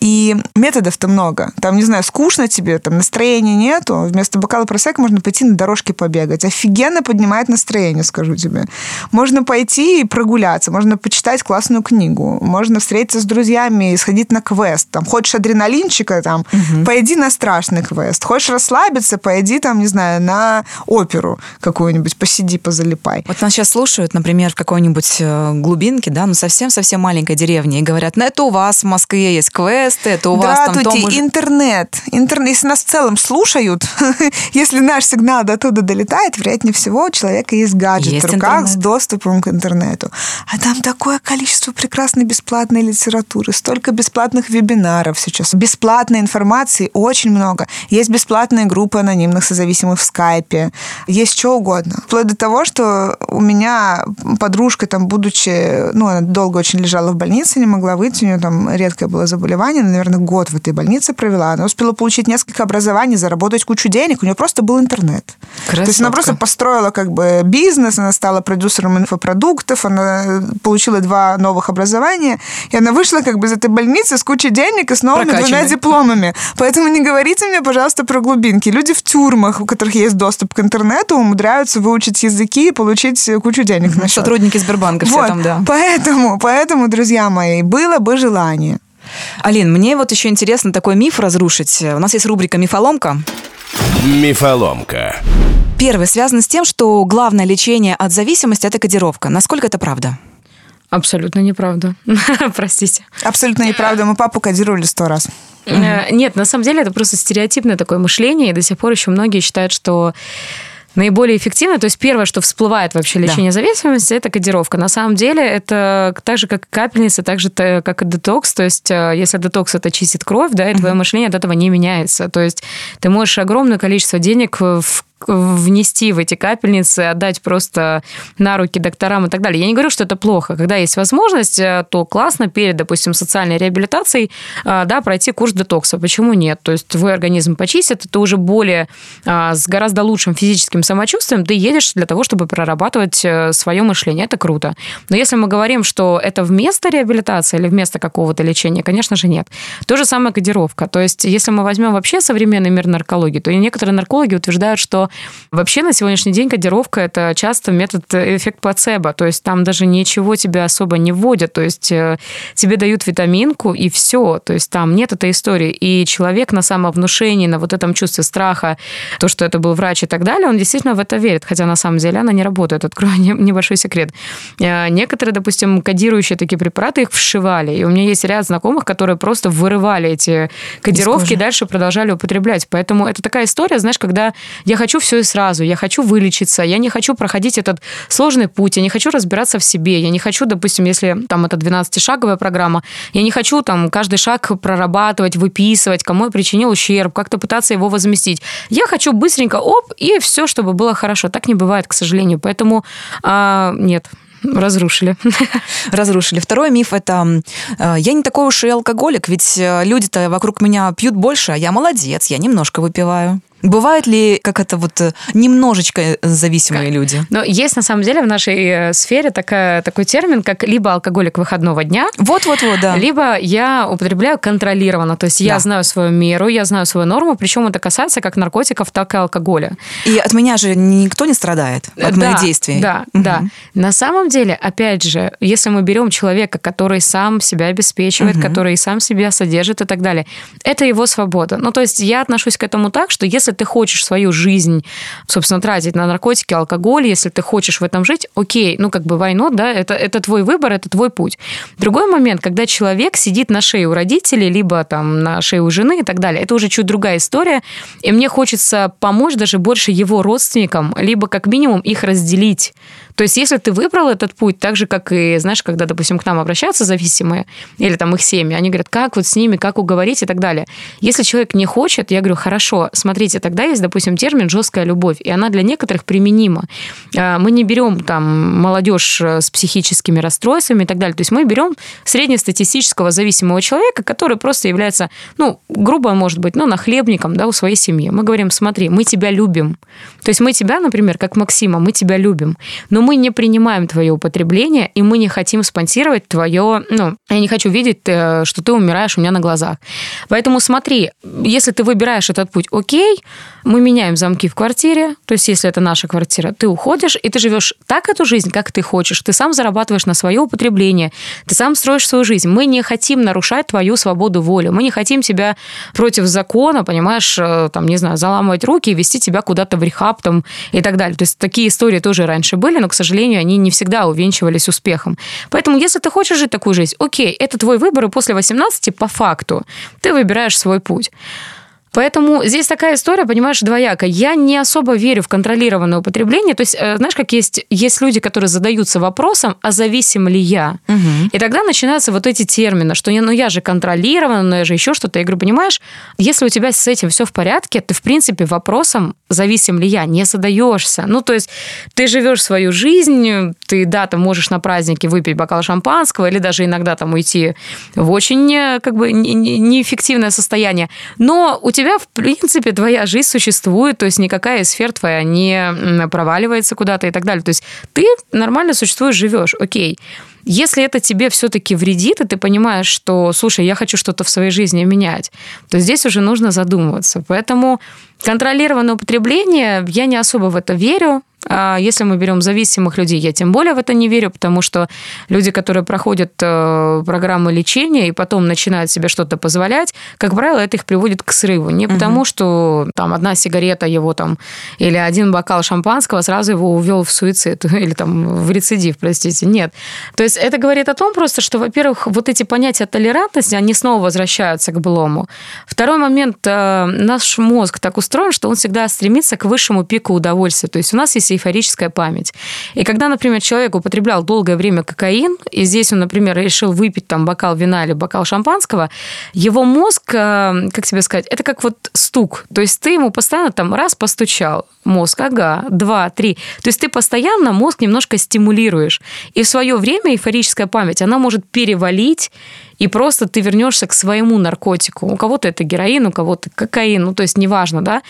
И методов-то много. Там, не знаю, скучно тебе, там настроения нету, вместо бокала просека можно пойти на дорожке побегать. Офигенно поднимает настроение, скажу тебе. Можно пойти и прогуляться, можно почитать классную книгу, можно встретиться с друзьями и сходить на квест, квест. Там, хочешь адреналинчика, там, угу. пойди на страшный квест. Хочешь расслабиться, пойди, там, не знаю, на оперу какую-нибудь, посиди, позалипай. Вот нас сейчас слушают, например, в какой-нибудь э, глубинке, да, ну совсем-совсем маленькой деревне, и говорят, ну это у вас в Москве есть квесты, это у вас там... Здравствуйте, интернет. интернет. Если нас в целом слушают, *laughs* если наш сигнал до туда долетает, вероятнее всего, у человека есть гаджет есть в руках интернет. с доступом к интернету. А там такое количество прекрасной бесплатной литературы, столько бесплатных вебинаров сейчас, бесплатной информации очень много. Есть бесплатные группы анонимных созависимых в скайпе, есть что угодно. Вплоть до того, что у меня подружка, там, будучи, ну, она долго очень лежала в больнице, не могла выйти, у нее там редкое было заболевание, она, наверное, год в этой больнице провела. Она успела получить несколько образований, заработать кучу денег, у нее просто был интернет. Красотка. То есть она просто построила как бы бизнес, она стала продюсером инфопродуктов, она получила два новых образования, и она вышла как бы из этой больницы с кучей денег и с новыми двумя дипломами. Поэтому не говорите мне, пожалуйста, про глубинки. Люди в тюрьмах, у которых есть доступ к интернету, умудряются выучить языки и получить кучу денег на счет. Сотрудники Сбербанка все вот. там, да. Поэтому, поэтому, друзья мои, было бы желание. Алин, мне вот еще интересно такой миф разрушить. У нас есть рубрика «Мифоломка». Мифоломка. Первый связан с тем, что главное лечение от зависимости – это кодировка. Насколько это правда? Абсолютно неправда. *laughs* Простите. Абсолютно неправда. Мы папу кодировали сто раз. Нет, на самом деле это просто стереотипное такое мышление, и до сих пор еще многие считают, что наиболее эффективно. То есть первое, что всплывает вообще лечение да. зависимости, это кодировка. На самом деле это так же, как капельница, так же, как и детокс. То есть если детокс это чистит кровь, да, и твое мышление от этого не меняется. То есть ты можешь огромное количество денег в внести в эти капельницы, отдать просто на руки докторам и так далее. Я не говорю, что это плохо. Когда есть возможность, э, то классно перед, допустим, социальной реабилитацией, э, да, пройти курс детокса. Почему нет? То есть твой организм почистит, ты уже более э, с гораздо лучшим физическим самочувствием ты едешь для того, чтобы прорабатывать свое мышление. Это круто. Но если мы говорим, что это вместо реабилитации или вместо какого-то лечения, конечно же, нет. То же самое кодировка. То есть если мы возьмем вообще современный мир наркологии, то некоторые наркологи утверждают, что вообще на сегодняшний день кодировка – это часто метод э, эффект плацебо, то есть там даже ничего тебя особо не вводят, то есть э, тебе дают витаминку и все, то есть там нет этой истории. И человек на самовнушении, на вот этом чувстве страха, то, что это был врач и так далее, он действительно в это верит, хотя на самом деле она не работает. Открою небольшой секрет. Э, некоторые, допустим, кодирующие такие препараты, их вшивали, и у меня есть ряд знакомых, которые просто вырывали эти кодировки и дальше продолжали употреблять. Поэтому это такая история, знаешь, когда я хочу все и сразу, я хочу вылечиться, я не хочу проходить этот сложный путь, я не хочу разбираться в себе, я не хочу, допустим, если там это 12-шаговая программа, я не хочу там каждый шаг прорабатывать, выписывать, кому я причинил ущерб, как-то пытаться его возместить. Я хочу быстренько, оп, и все, чтобы было хорошо. Так не бывает, к сожалению. Поэтому а, нет, разрушили. *laughs* Разрушили. Второй миф – это э, я не такой уж и алкоголик, ведь э, люди-то вокруг меня пьют больше, а я молодец, я немножко выпиваю. Бывают ли, как это вот, э, немножечко зависимые люди? Но есть на самом деле в нашей э, сфере такая, такой термин, как либо алкоголик выходного дня, Вот-вот-вот, да. либо я употребляю контролированно. То есть я Да. знаю свою меру, я знаю свою норму, причем это касается как наркотиков, так и алкоголя. И от меня же никто не страдает, от Да, моих действий. Да, Мгм. да. На самом деле, опять же, если мы берем человека, который сам себя обеспечивает, Мгм. который сам себя содержит и так далее, это его свобода. Ну, то есть я отношусь к этому так, что если ты хочешь свою жизнь, собственно, тратить на наркотики, алкоголь, если ты хочешь в этом жить, окей, ну, как бы войну, да, это, это твой выбор, это твой путь. Другой момент, когда человек сидит на шее у родителей, либо там на шее у жены и так далее, это уже чуть другая история, и мне хочется помочь даже больше его родственникам, либо как минимум их разделить. То есть, если ты выбрал этот путь, так же, как и, знаешь, когда, допустим, к нам обращаются зависимые, или там их семьи, они говорят, как вот с ними, как уговорить и так далее. Если человек не хочет, я говорю, хорошо, смотрите, тогда есть, допустим, термин «жесткая любовь», и она для некоторых применима. А, Мы не берем там молодежь э, с психическими расстройствами и так далее. То есть мы берем среднестатистического зависимого человека, который просто является, ну, грубо, может быть, ну, нахлебником, да, у своей семьи. Мы говорим, смотри, мы тебя любим. То есть мы тебя, например, как Максима, мы тебя любим, но мы не принимаем твое употребление, и мы не хотим спонсировать твое, ну, я не хочу видеть, э, что ты умираешь у меня на глазах. Поэтому смотри, если ты выбираешь этот путь, окей, мы меняем замки в квартире, то есть если это наша квартира, ты уходишь, и ты живешь так эту жизнь, как ты хочешь. Ты сам зарабатываешь на свое употребление, ты сам строишь свою жизнь. Мы не хотим нарушать твою свободу воли, мы не хотим тебя против закона, понимаешь, э, там, не знаю, заламывать руки и вести тебя куда-то в рехаб там и так далее. То есть такие истории тоже раньше были, но, к сожалению, они не всегда увенчивались успехом. Поэтому, если ты хочешь жить такую жизнь, окей, это твой выбор, и после 18 по факту ты выбираешь свой путь. Поэтому здесь такая история, понимаешь, двояка. Я не особо верю в контролированное употребление. То есть, э, знаешь, как есть, есть люди, которые задаются вопросом, а зависим ли я? Мгм. И тогда начинаются вот эти термины, что я, ну я же контролирован, но я же еще что-то. Я говорю, понимаешь, если у тебя с этим все в порядке, ты, в принципе, вопросом, зависим ли я, не задаешься. Ну, то есть ты живешь свою жизнь, ты, да, там можешь на празднике выпить бокал шампанского или даже иногда там уйти в очень э, как бы не- не- неэффективное состояние. Но у тебя, в принципе, твоя жизнь существует, то есть никакая из сфер твоя не проваливается куда-то и так далее. То есть ты нормально существуешь, живешь, окей. Если это тебе все-таки вредит, и ты понимаешь, что, слушай, я хочу что-то в своей жизни менять, то здесь уже нужно задумываться. Поэтому контролированное употребление, я не особо в это верю. А если мы берем зависимых людей, я тем более в это не верю, потому что люди, которые проходят э, программы лечения и потом начинают себе что-то позволять, как правило, это их приводит к срыву. Не потому, что там одна сигарета его там или один бокал шампанского сразу его увел в суицид *laughs* или там в рецидив, простите. Нет. То есть это говорит о том просто, что, во-первых, вот эти понятия толерантности, они снова возвращаются к былому. Второй момент, э, наш мозг так устроен, что он всегда стремится к высшему пику удовольствия. То есть у нас есть эйфорическая память. И когда, например, человек употреблял долгое время кокаин, и здесь он, например, решил выпить там бокал вина или бокал шампанского, его мозг, э, как тебе сказать, это как вот стук. То есть ты ему постоянно там раз постучал, мозг, ага, два, три. То есть ты постоянно мозг немножко стимулируешь. И в свое время эйфорическая память, она может перевалить, и просто ты вернешься к своему наркотику. У кого-то это героин, у кого-то кокаин, ну то есть неважно, да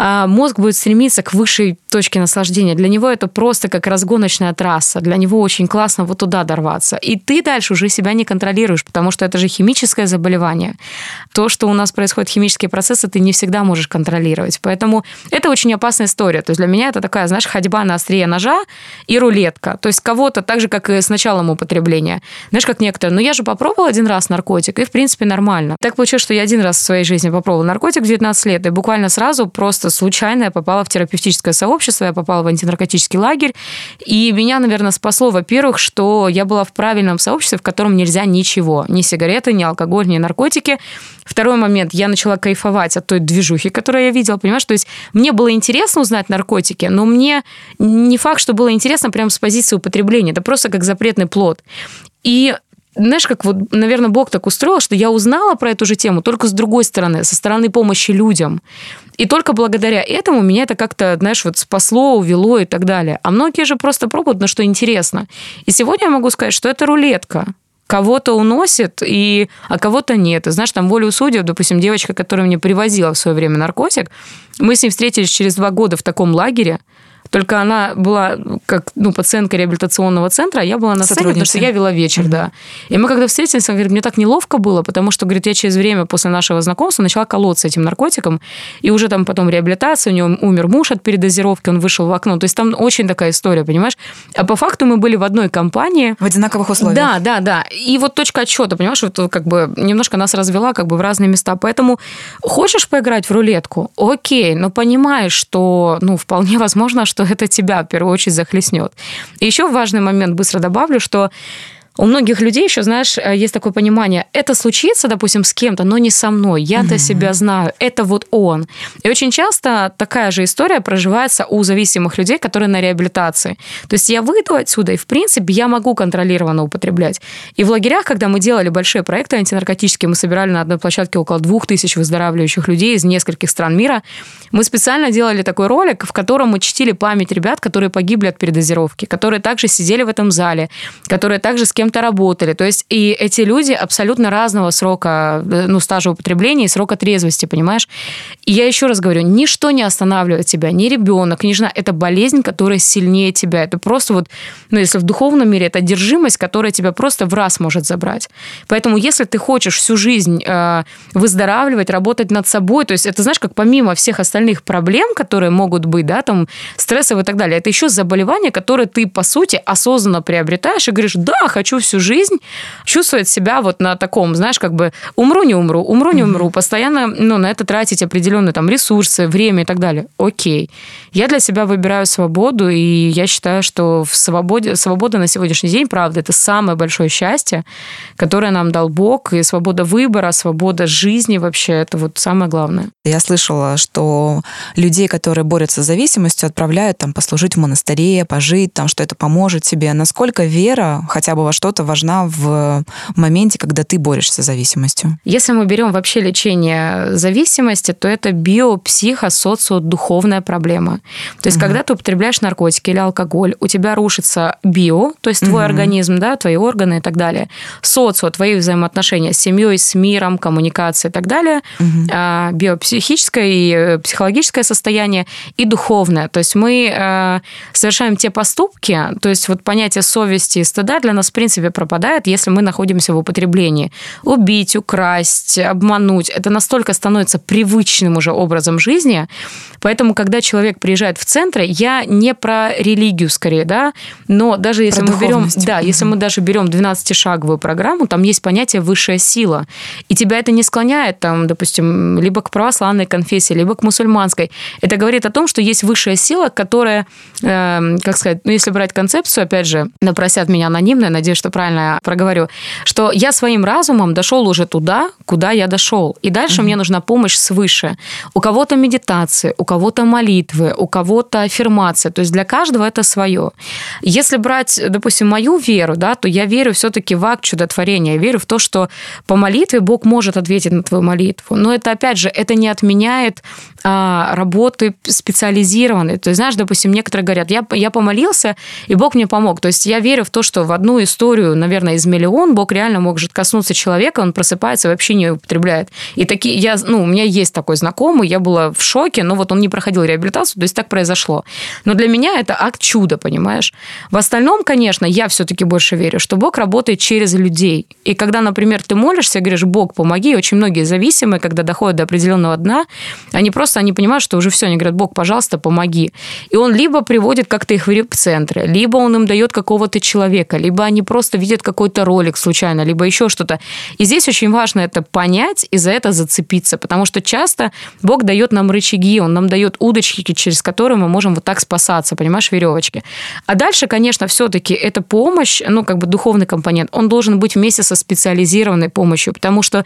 а мозг будет стремиться к высшей точке наслаждения. Для него это просто как разгоночная трасса. Для него очень классно вот туда дорваться. И ты дальше уже себя не контролируешь, потому что это же химическое заболевание. То, что у нас происходят химические процессы, ты не всегда можешь контролировать. Поэтому это очень опасная история. То есть для меня это такая, знаешь, ходьба на острие ножа и рулетка. То есть кого-то так же, как и с началом употребления. Знаешь, как некоторые, ну я же попробовала один раз наркотик, и в принципе нормально. Так получилось, что я один раз в своей жизни попробовала наркотик в 19 лет, и буквально сразу просто случайно я попала в терапевтическое сообщество, я попала в антинаркотический лагерь, и меня, наверное, спасло, во-первых, что я была в правильном сообществе, в котором нельзя ничего, ни сигареты, ни алкоголь, ни наркотики. Второй момент, я начала кайфовать от той движухи, которую я видела, понимаешь, то есть мне было интересно узнать наркотики, но мне не факт, что было интересно прямо с позиции употребления, это просто как запретный плод. И знаешь, как вот, наверное, Бог так устроил, что я узнала про эту же тему только с другой стороны, со стороны помощи людям. И только благодаря этому меня это как-то, знаешь, вот спасло, увело и так далее. А многие же просто пробуют на что интересно. И сегодня я могу сказать, что это рулетка. кого-то уносит, и, а кого-то нет. И знаешь, там волю судеб, допустим, девочка, которая мне привозила в свое время наркотик, мы с ней встретились через два года в таком лагере, только она была как ну, пациентка реабилитационного центра, а я была на сцене, потому что я вела вечер, mm-hmm. да. И мы когда встретились, она говорит, мне так неловко было, потому что, говорит, я через время после нашего знакомства начала колоться этим наркотиком, и уже там потом реабилитация, у него умер муж от передозировки, он вышел в окно. То есть там очень такая история, понимаешь? А по факту мы были в одной компании. В одинаковых условиях. Да, да, да. И вот точка отсчета, понимаешь, вот как бы немножко нас развела как бы в разные места. Поэтому хочешь поиграть в рулетку? Окей, но понимаешь, что, ну, вполне возможно, что что это тебя в первую очередь захлестнет. И еще важный момент быстро добавлю, что у многих людей еще, знаешь, э, есть такое понимание, это случится, допустим, с кем-то, но не со мной. Я-то угу. себя знаю, это вот он. И очень часто такая же история проживается у зависимых людей, которые на реабилитации. То есть я выйду отсюда, и, в принципе, я могу контролированно употреблять. И в лагерях, когда мы делали большие проекты антинаркотические, мы собирали на одной площадке около двух тысяч выздоравливающих людей из нескольких стран мира, мы специально делали такой ролик, в котором мы чтили память ребят, которые погибли от передозировки, которые также сидели в этом зале, которые также с кем кем-то работали. То есть и эти люди абсолютно разного срока, э, ну, стажа употребления и срока трезвости, понимаешь? И я еще раз говорю, ничто не останавливает тебя, ни ребенок, ни жена. Это болезнь, которая сильнее тебя. Это просто вот, ну, если в духовном мире, это одержимость, которая тебя просто в раз может забрать. Поэтому если ты хочешь всю жизнь э, выздоравливать, работать над собой, то есть это, знаешь, как помимо всех остальных проблем, которые могут быть, да, там, стрессов и так далее, это еще заболевание, которое ты, по сути, осознанно приобретаешь и говоришь, да, хочу всю жизнь чувствовать себя вот на таком, знаешь, как бы умру, не умру, умру, не умру, постоянно ну, на это тратить определенные там ресурсы, время и так далее. Окей. Я для себя выбираю свободу, и я считаю, что в свободе, свобода на сегодняшний день, правда, это самое большое счастье, которое нам дал Бог, и свобода выбора, свобода жизни вообще, это вот самое главное. Я слышала, что людей, которые борются с зависимостью, отправляют там послужить в монастыре, пожить, там, что это поможет тебе. Насколько вера хотя бы во что-то важна в моменте, когда ты борешься с зависимостью? Если мы берем вообще лечение зависимости, то это биопсихо-социо-духовная проблема. То есть, угу. когда ты употребляешь наркотики или алкоголь, у тебя рушится био, то есть твой угу. организм, да, твои органы и так далее, социо, твои взаимоотношения с семьей, с миром, коммуникация и так далее, угу. биопсихическое и э, психологическое состояние и духовное. То есть мы э, совершаем те поступки, то есть вот понятие совести и стыда для нас, в принципе, принципе пропадает, если мы находимся в употреблении. Убить, украсть, обмануть. Это настолько становится привычным уже образом жизни. Поэтому, когда человек приезжает в центры, я не про религию скорее, да, но даже если про мы берем, да, если мы даже берем 12-шаговую программу, там есть понятие высшая сила. И тебя это не склоняет, там, допустим, либо к православной конфессии, либо к мусульманской. Это говорит о том, что есть высшая сила, которая, э, как сказать, ну, если брать концепцию, опять же, напросят меня анонимно, надеюсь, что правильно проговорю, что я своим разумом дошел уже туда, куда я дошел. И дальше mm-hmm. мне нужна помощь свыше. У кого-то медитации, у кого-то молитвы, у кого-то аффирмация. То есть для каждого это свое. Если брать, допустим, мою веру, да, то я верю все-таки в акт чудотворения. Я верю в то, что по молитве Бог может ответить на твою молитву. Но это, опять же, это не отменяет а, работы специализированной. То есть, знаешь, допустим, некоторые говорят, я, я помолился, и Бог мне помог. То есть я верю в то, что в одну историю историю, наверное, из миллион, Бог реально может коснуться человека, он просыпается и вообще не употребляет. И такие, я, ну, у меня есть такой знакомый, я была в шоке, но вот он не проходил реабилитацию, то есть так произошло. Но для меня это акт чуда, понимаешь? В остальном, конечно, я все-таки больше верю, что Бог работает через людей. И когда, например, ты молишься, говоришь, Бог, помоги, очень многие зависимые, когда доходят до определенного дна, они просто, они понимают, что уже все, они говорят, Бог, пожалуйста, помоги. И он либо приводит как-то их в центры, либо он им дает какого-то человека, либо они просто просто видят какой-то ролик случайно, либо еще что-то. И здесь очень важно это понять и за это зацепиться, потому что часто Бог дает нам рычаги, Он нам дает удочки, через которые мы можем вот так спасаться, понимаешь, веревочки. А дальше, конечно, все-таки эта помощь, ну, как бы духовный компонент, он должен быть вместе со специализированной помощью, потому что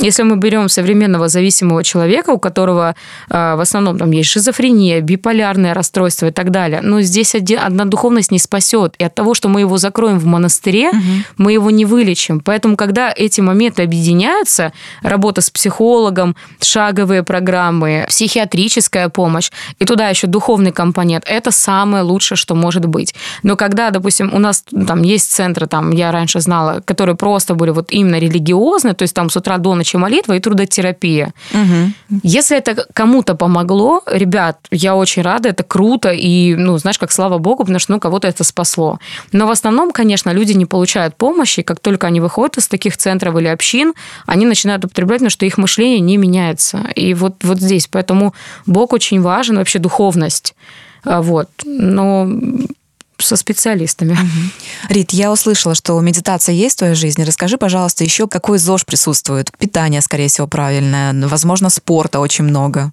если мы берем современного зависимого человека, у которого э, в основном там есть шизофрения, биполярное расстройство и так далее, но здесь один, одна духовность не спасет. И от того, что мы его закроем в монастыре, пузыре, угу. мы его не вылечим. Поэтому, когда эти моменты объединяются, работа с психологом, шаговые программы, психиатрическая помощь, и туда еще духовный компонент, это самое лучшее, что может быть. Но когда, допустим, у нас там есть центры, там я раньше знала, которые просто были вот именно религиозные, то есть там с утра до ночи молитва и трудотерапия. Угу. Если это кому-то помогло, ребят, я очень рада, это круто, и, ну, знаешь, как слава богу, потому что, ну, кого-то это спасло. Но в основном, конечно, люди не получают помощи, как только они выходят из таких центров или общин, они начинают употреблять, потому что их мышление не меняется. И вот, вот здесь, поэтому Бог очень важен, вообще духовность. А, вот. Но со специалистами. Рит, я услышала, что медитация есть в твоей жизни. Расскажи, пожалуйста, еще какой ЗОЖ присутствует? Питание, скорее всего, правильное. Возможно, спорта очень много.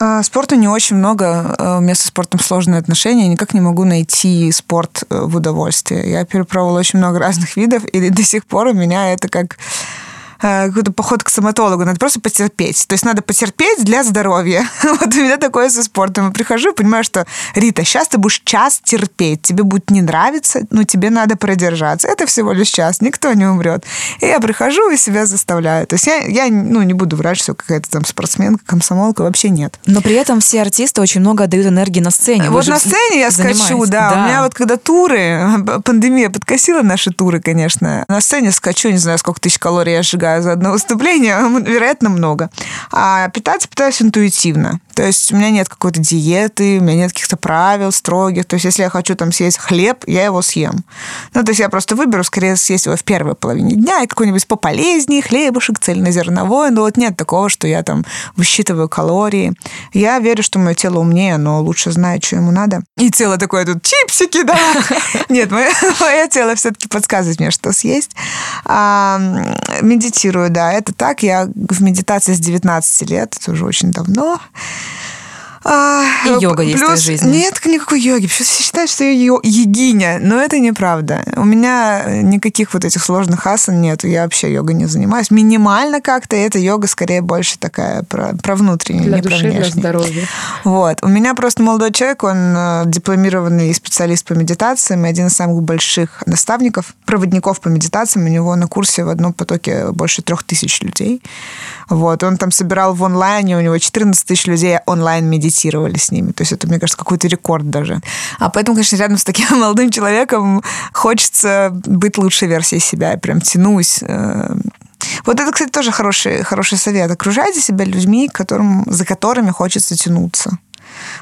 А, спорта не очень много. А, у меня со спортом сложные отношения. Я никак не могу найти спорт э, в удовольствие. Я перепробовала очень много разных *laughs* видов, и до сих пор у меня это как Э, какой-то поход к стоматологу, надо просто потерпеть. То есть надо потерпеть для здоровья. *laughs* Вот у меня такое со спортом. Я прихожу и понимаю, что, Рита, сейчас ты будешь час терпеть. Тебе будет не нравиться, но тебе надо продержаться. Это всего лишь час, никто не умрет. И я прихожу и себя заставляю. То есть я, я ну, не буду врать, что какая-то там спортсменка, комсомолка, вообще нет. Но при этом все артисты очень много отдают энергии на сцене. Вы вот на сцене я скачу, да. да. У меня вот когда туры, *laughs* пандемия подкосила наши туры, конечно. На сцене скачу, не знаю, сколько тысяч калорий я сжигаю за одно выступление, вероятно, много. А питаться пытаюсь интуитивно. То есть у меня нет какой-то диеты, у меня нет каких-то правил строгих. То есть если я хочу там съесть хлеб, я его съем. Ну, то есть я просто выберу скорее съесть его в первой половине дня и какой-нибудь пополезнее хлебушек, цельнозерновой. Но вот нет такого, что я там высчитываю калории. Я верю, что мое тело умнее, но лучше знает, что ему надо. И тело такое тут чипсики, да. *laughs* Нет, мое, тело все-таки подсказывает мне, что съесть. А, медитирую, да, это так. Я в медитации с 19 лет, это уже очень давно. А, и йога плюс, есть в твоей жизни. Нет никакой йоги. Все считают, что я йогиня, но это неправда. У меня никаких вот этих сложных асан нет. Я вообще йогой не занимаюсь. Минимально как-то эта йога скорее больше такая про, про внутреннее, для не души, про внешнее. Для здоровья. Вот. У меня просто молодой человек, он э, дипломированный специалист по медитациям и один из самых больших наставников, проводников по медитациям. У него на курсе в одном потоке больше трех тысяч людей. Вот. Он там собирал в онлайне, у него 14 тысяч людей онлайн медитировали с ними. То есть это, мне кажется, какой-то рекорд даже. А поэтому, конечно, рядом с таким *laughs* молодым человеком хочется быть лучшей версией себя. Я прям тянусь. Э. Вот это, кстати, тоже хороший, хороший совет. Окружайте себя людьми, которым, за которыми хочется тянуться.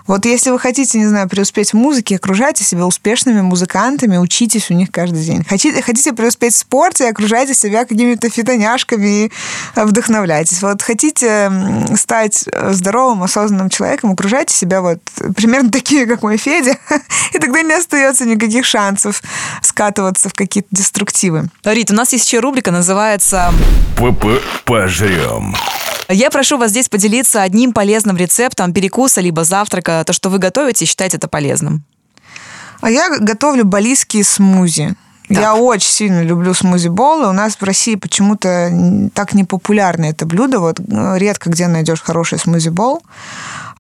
Вот если вы хотите, не знаю, преуспеть в музыке, окружайте себя успешными музыкантами, учитесь у них каждый день. Хотите, хотите преуспеть в спорте, окружайте себя какими-то фитоняшками и вдохновляйтесь. Вот хотите стать здоровым, осознанным человеком, окружайте себя вот примерно *laughs* такими, как мой Федя, и тогда не остается никаких шансов скатываться в какие-то деструктивы. Рит, у нас есть еще рубрика, называется «Пожрем». Я прошу вас здесь поделиться одним полезным рецептом перекуса либо завтрака, то, что вы готовите, и считаете это полезным. А я готовлю балийские смузи. Так. Я очень сильно люблю смузи-болы. У нас в России почему-то так не популярно это блюдо. Вот э, редко где найдешь хороший смузи-бол.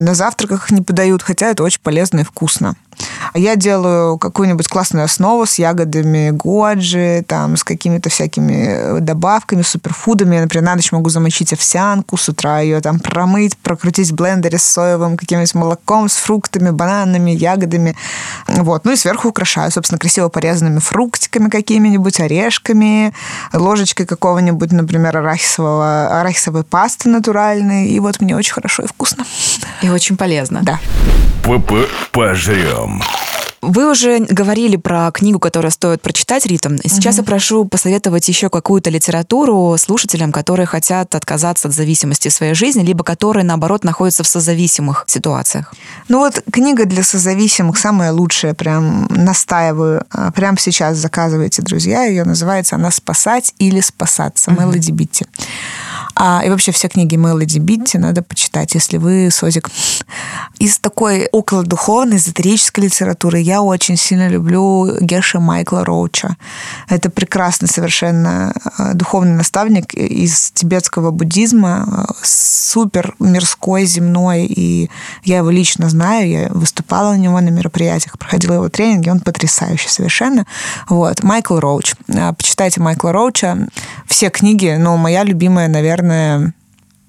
На завтраках не подают, хотя это очень полезно и вкусно. Я делаю какую-нибудь классную основу с ягодами годжи, там, с какими-то всякими э, добавками, суперфудами. Я, например, на ночь могу замочить овсянку, с утра ее там промыть, прокрутить в блендере с соевым каким-нибудь молоком, с фруктами, бананами, ягодами. Вот. Ну и сверху украшаю, собственно, красиво порезанными фруктиками какими-нибудь, орешками, ложечкой какого-нибудь, например, арахисового, арахисовой пасты натуральной. И вот мне очень хорошо и вкусно. И очень полезно. Да. Пожрем. Вы уже говорили про книгу, которую стоит прочитать, Рита. Сейчас угу. я прошу посоветовать еще какую-то литературу слушателям, которые хотят отказаться от зависимости в своей жизни, либо которые, наоборот, находятся в созависимых ситуациях. Ну вот книга для созависимых самая лучшая, прям настаиваю. А, прямо сейчас заказывайте, друзья. Ее называется «Она спасать или спасаться» угу. Мелоди Битти. А, и вообще все книги Мелоди Битти надо почитать, если вы созик. Из такой около духовной, эзотерической литературы я очень сильно люблю Геша Майкла Роуча. Это прекрасный совершенно э, духовный наставник из тибетского буддизма, э, супер мирской, земной, и я его лично знаю, я выступала у него на мероприятиях, проходила его тренинги, он потрясающий совершенно. Вот. Майкл Роуч. Э, почитайте Майкла Роуча. Все книги, но моя любимая, наверное,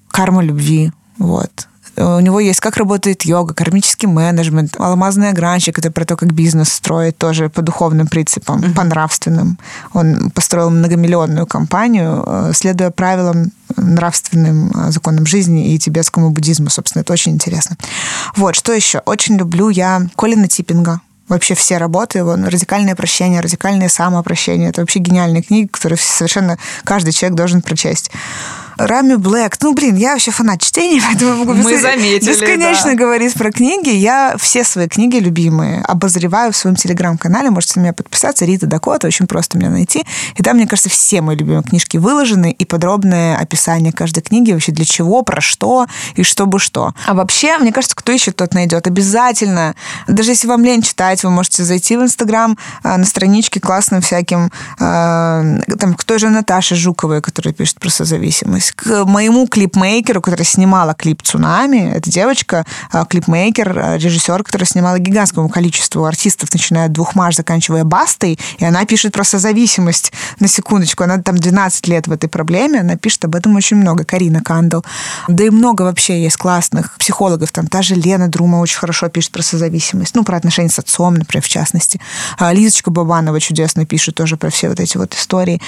«Карма любви». Вот у него есть как работает йога, кармический менеджмент, алмазный огранщик, это про то, как бизнес строить тоже по духовным принципам, mm-hmm. по нравственным. Он построил многомиллионную компанию, э, следуя правилам нравственным э, законам жизни и тибетскому буддизму, собственно, это очень интересно. Вот, что еще? Очень люблю я Колина Типпинга вообще все работы его, ну, «Радикальное прощение», «Радикальное самоопрощение». Это вообще гениальные книги, которые совершенно каждый человек должен прочесть. Рами Блэк. Ну, блин, я вообще фанат чтения, *laughs* поэтому могу Мы заметили, бесконечно да. говорить про книги. Я все свои книги любимые обозреваю в своем телеграм-канале. Можете на меня подписаться. Рита Дакота. Очень просто меня найти. И там, мне кажется, все мои любимые книжки выложены и подробное описание каждой книги. Вообще для чего, про что и чтобы что. А вообще, мне кажется, кто ищет, тот найдет. Обязательно. Даже если вам лень читать, вы можете зайти в Инстаграм э, на страничке классным всяким, э, там, к той же Наташе Жуковой, которая пишет про созависимость обратилась к моему клипмейкеру, который снимала клип «Цунами». Это девочка, а, клипмейкер, а, режиссер, который снимала гигантскому количеству артистов, начиная от Двух Маш, заканчивая Бастой, и она пишет про созависимость. На секундочку, она там 12 лет в этой проблеме, она пишет об этом очень много. Карина Кандл. Да и много вообще есть классных психологов. Там та же Лена Друма очень хорошо пишет про созависимость. Ну, про отношения с отцом, например, в частности. А Лизочка Бабанова чудесно пишет тоже про все вот эти вот истории.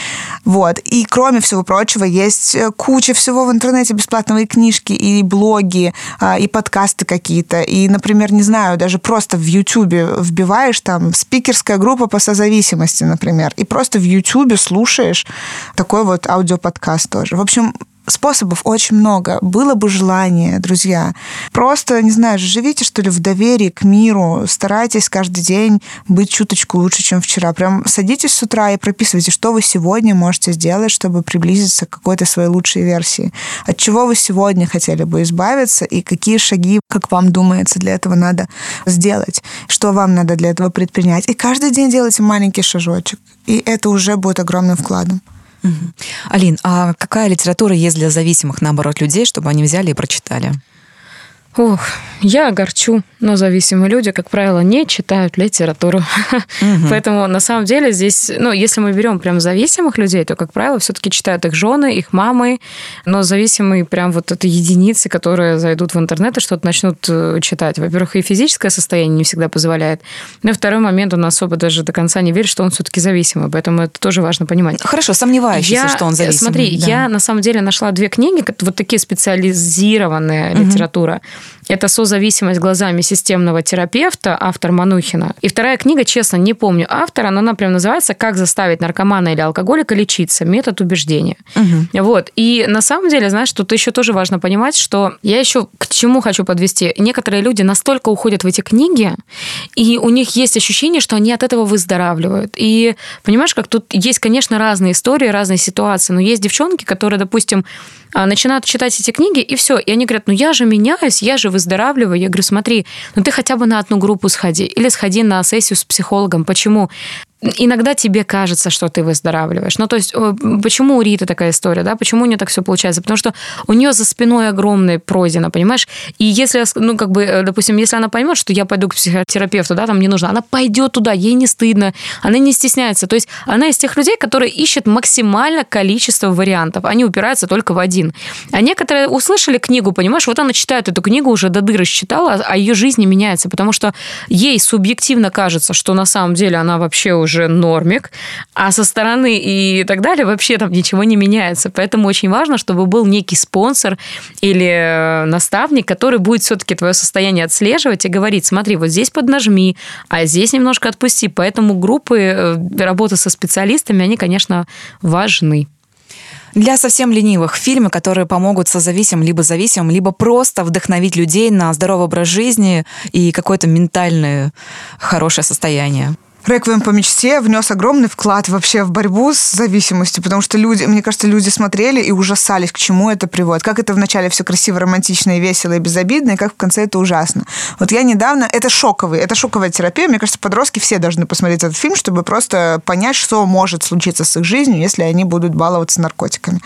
Вот. И кроме всего прочего, есть э, куча всего в интернете бесплатного, и книжки, и блоги, а, и подкасты какие-то. И, например, не знаю, даже просто в Ютубе вбиваешь там спикерская группа по созависимости, например, и просто в Ютубе слушаешь такой вот аудиоподкаст тоже. В общем, способов очень много. Было бы желание, друзья. Просто, не знаю, живите, что ли, в доверии к миру. Старайтесь каждый день быть чуточку лучше, чем вчера. Прям садитесь с утра и прописывайте, что вы сегодня можете сделать, чтобы приблизиться к какой-то своей лучшей версии. От чего вы сегодня хотели бы избавиться и какие шаги, как вам думается, для этого надо сделать. Что вам надо для этого предпринять. И каждый день делайте маленький шажочек. И это уже будет огромным вкладом. Алин, а какая литература есть для зависимых, наоборот, людей, чтобы они взяли и прочитали? Ох, я огорчу, но зависимые люди, как правило, не читают литературу. Угу. Поэтому на самом деле здесь, ну, если мы берем прям зависимых людей, то, как правило, все-таки читают их жены, их мамы, но зависимые прям вот это единицы, которые зайдут в интернет и что-то начнут э, читать. Во-первых, и физическое состояние не всегда позволяет. Но второй момент, он особо даже до конца не верит, что он все-таки зависимый, поэтому это тоже важно понимать. Хорошо, сомневающийся, я, что он зависимый. Смотри, да. я на самом деле нашла две книги, вот такие специализированные угу. литература. Это «Созависимость глазами системного терапевта», автор Манухина. И вторая книга, честно, не помню автора, но она прям называется «Как заставить наркомана или алкоголика лечиться. Метод убеждения». Угу. Вот. И на самом деле, знаешь, тут еще тоже важно понимать, что я еще к чему хочу подвести. Некоторые люди настолько уходят в эти книги, и у них есть ощущение, что они от этого выздоравливают. И понимаешь, как тут есть, конечно, разные истории, разные ситуации, но есть девчонки, которые, допустим, а, начинают читать эти книги, и все. И они говорят, ну я же меняюсь, я же выздоравливаю. Я говорю, смотри, ну ты хотя бы на одну группу сходи, или сходи на сессию с психологом. Почему? Иногда тебе кажется, что ты выздоравливаешь. Ну, то есть, почему у Риты такая история, да? Почему у нее так все получается? Потому что у нее за спиной огромная пройдено, понимаешь? И если, ну, как бы, э, допустим, если она поймет, что я пойду к психотерапевту, да, там не нужно, она пойдет туда, ей не стыдно, она не стесняется. То есть, она из тех людей, которые ищут максимально количество вариантов. Они упираются только в один. А некоторые услышали книгу, понимаешь, вот она читает эту книгу, уже до дыры считала, а ее жизнь не меняется, потому что ей субъективно кажется, что на самом деле она вообще уже уже нормик, а со стороны и так далее вообще там ничего не меняется. Поэтому очень важно, чтобы был некий спонсор или э, наставник, который будет все-таки твое состояние отслеживать и говорить, смотри, вот здесь поднажми, а здесь немножко отпусти. Поэтому группы э, работы со специалистами, они, конечно, важны. Для совсем ленивых фильмы, которые помогут созависимым либо зависимым, либо просто вдохновить людей на здоровый образ жизни и какое-то ментальное хорошее состояние. «Реквием по мечте» внес огромный вклад вообще в борьбу с зависимостью, потому что люди, мне кажется, люди смотрели и ужасались, к чему это приводит. Как это вначале все красиво, романтично и весело и безобидно, и как в конце это ужасно. Вот я недавно... Это шоковый, это шоковая терапия. Мне кажется, подростки все должны посмотреть этот фильм, чтобы просто понять, что может случиться с их жизнью, если они будут баловаться наркотиками.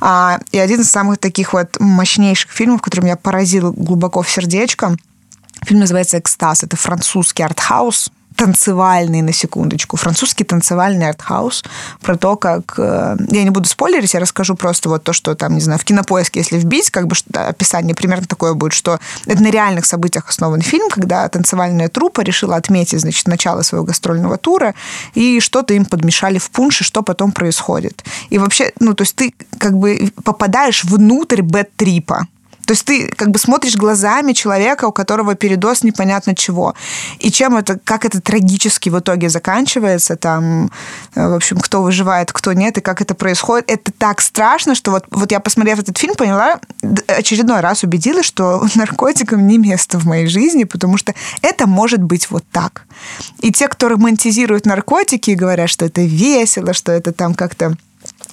А, и один из самых таких вот мощнейших фильмов, который меня поразил глубоко в сердечко, Фильм называется «Экстаз». Это французский артхаус, танцевальный, на секундочку, французский танцевальный артхаус про то, как... Э, я не буду спойлерить, я расскажу просто вот то, что там, не знаю, в кинопоиске, если вбить, как бы описание примерно такое будет, что это на реальных событиях основан фильм, когда танцевальная труппа решила отметить, значит, начало своего гастрольного тура, и что-то им подмешали в пунш, и что потом происходит. И вообще, ну, то есть ты как бы попадаешь внутрь бэт-трипа, то есть ты как бы смотришь глазами человека, у которого передоз непонятно чего. И чем это, как это трагически в итоге заканчивается, там, э, в общем, кто выживает, кто нет, и как это происходит. Это так страшно, что вот, вот я, посмотрев этот фильм, поняла, очередной раз убедилась, что *laughs* наркотикам не место в моей жизни, потому что это может быть вот так. И те, кто романтизирует наркотики и говорят, что это весело, что это там как-то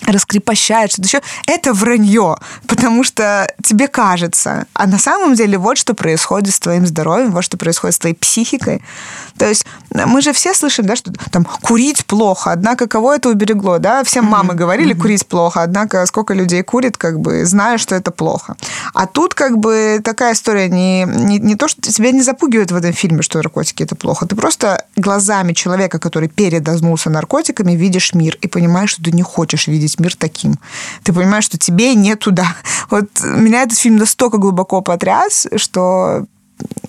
раскрепощает, что-то еще, это вранье, потому что тебе кажется. А на самом деле вот что происходит с твоим здоровьем, вот что происходит с твоей психикой. То есть мы же все слышим, да, что там курить плохо, однако кого это уберегло, да? Всем мамы говорили, курить плохо, однако сколько людей курит, как бы, зная, что это плохо. А тут как бы такая история не, не, не то, что тебя не запугивает в этом фильме, что наркотики это плохо. Ты просто глазами человека, который передознулся наркотиками, видишь мир и понимаешь, что ты не хочешь видеть мир таким. Ты понимаешь, что тебе не туда. Вот меня этот фильм настолько глубоко потряс, что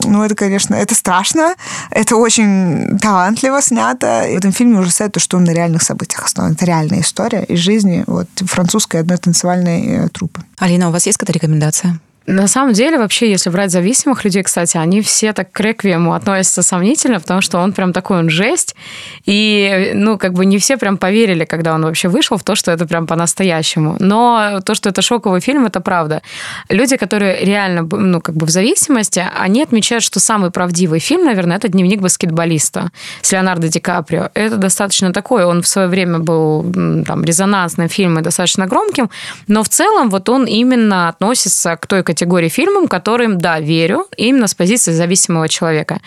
ну, это, конечно, это страшно, это очень талантливо снято. В этом фильме ужасает то, что он на реальных событиях основан. Это реальная история из жизни вот, французской одной танцевальной э, труппы. Алина, у вас есть какая-то рекомендация? На самом деле, вообще, если брать зависимых людей, кстати, они все так к реквиему относятся сомнительно, потому что он прям такой, он жесть. И, ну, как бы не все прям поверили, когда он вообще вышел, в то, что это прям по-настоящему. Но то, что это шоковый фильм, это правда. Люди, которые реально, ну, как бы в зависимости, они отмечают, что самый правдивый фильм, наверное, это «Дневник баскетболиста» с Леонардо Ди Каприо. Это достаточно такой, он в свое время был там резонансным фильмом и достаточно громким, но в целом вот он именно относится к той фильмов, которым, да, верю, именно с позиции зависимого человека.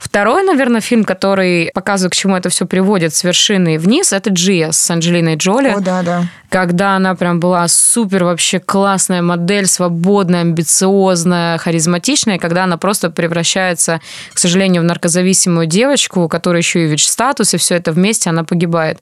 Второй, наверное, фильм, который показывает, к чему это все приводит с вершины вниз, это «Джиа» с Анджелиной Джоли. О, да, да. Когда она прям была супер вообще классная модель, свободная, амбициозная, харизматичная, когда она просто превращается, к сожалению, в наркозависимую девочку, у которой еще и ВИЧ-статус, и все это вместе, она погибает.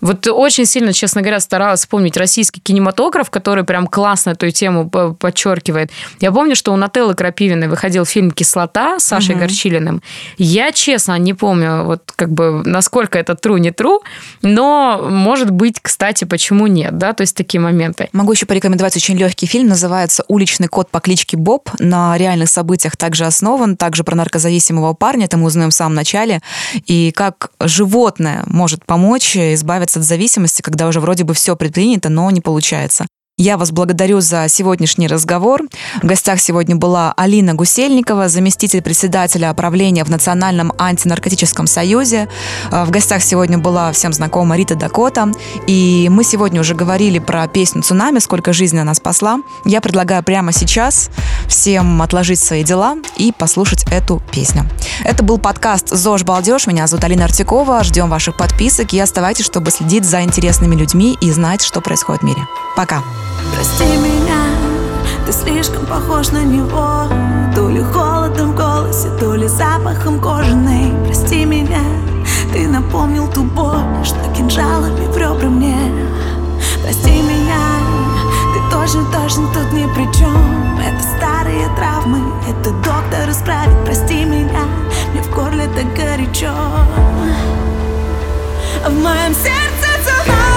Вот очень сильно, честно говоря, старалась вспомнить российский кинематограф, который прям классно эту тему подчеркивает. Я помню, что у Нателлы Крапивиной выходил фильм «Кислота» с Сашей угу. Горчилиным. Я, честно, не помню, вот как бы, насколько это true, не true, но, может быть, кстати, почему нет, да, то есть такие моменты. Могу еще порекомендовать очень легкий фильм, называется «Уличный кот по кличке Боб», на реальных событиях также основан, также про наркозависимого парня, это мы узнаем в самом начале, и как животное может помочь избавиться избавиться от зависимости, когда уже вроде бы все предпринято, но не получается. Я вас благодарю за сегодняшний разговор. В гостях сегодня была Алина Гусельникова, заместитель председателя правления в Национальном антинаркотическом союзе. Э, в гостях сегодня была всем знакома Рита Дакота. И мы сегодня уже говорили про песню «Цунами», сколько жизни она спасла. Я предлагаю прямо сейчас всем отложить свои дела и послушать эту песню. Это был подкаст «ЗОЖ Балдеж». Меня зовут Алина Артикова. Ждем ваших подписок и оставайтесь, чтобы следить за интересными людьми и знать, что происходит в мире. Пока! Прости меня, ты слишком похож на него. То ли холодом в голосе, то ли запахом кожаной. Прости меня, ты напомнил ту боль, что кинжалами в ребра мне. Прости меня, ты точно, точно тут ни при чем Это старые травмы, это доктор исправит. Прости меня, мне в горле так горячо. В моем сердце цунами,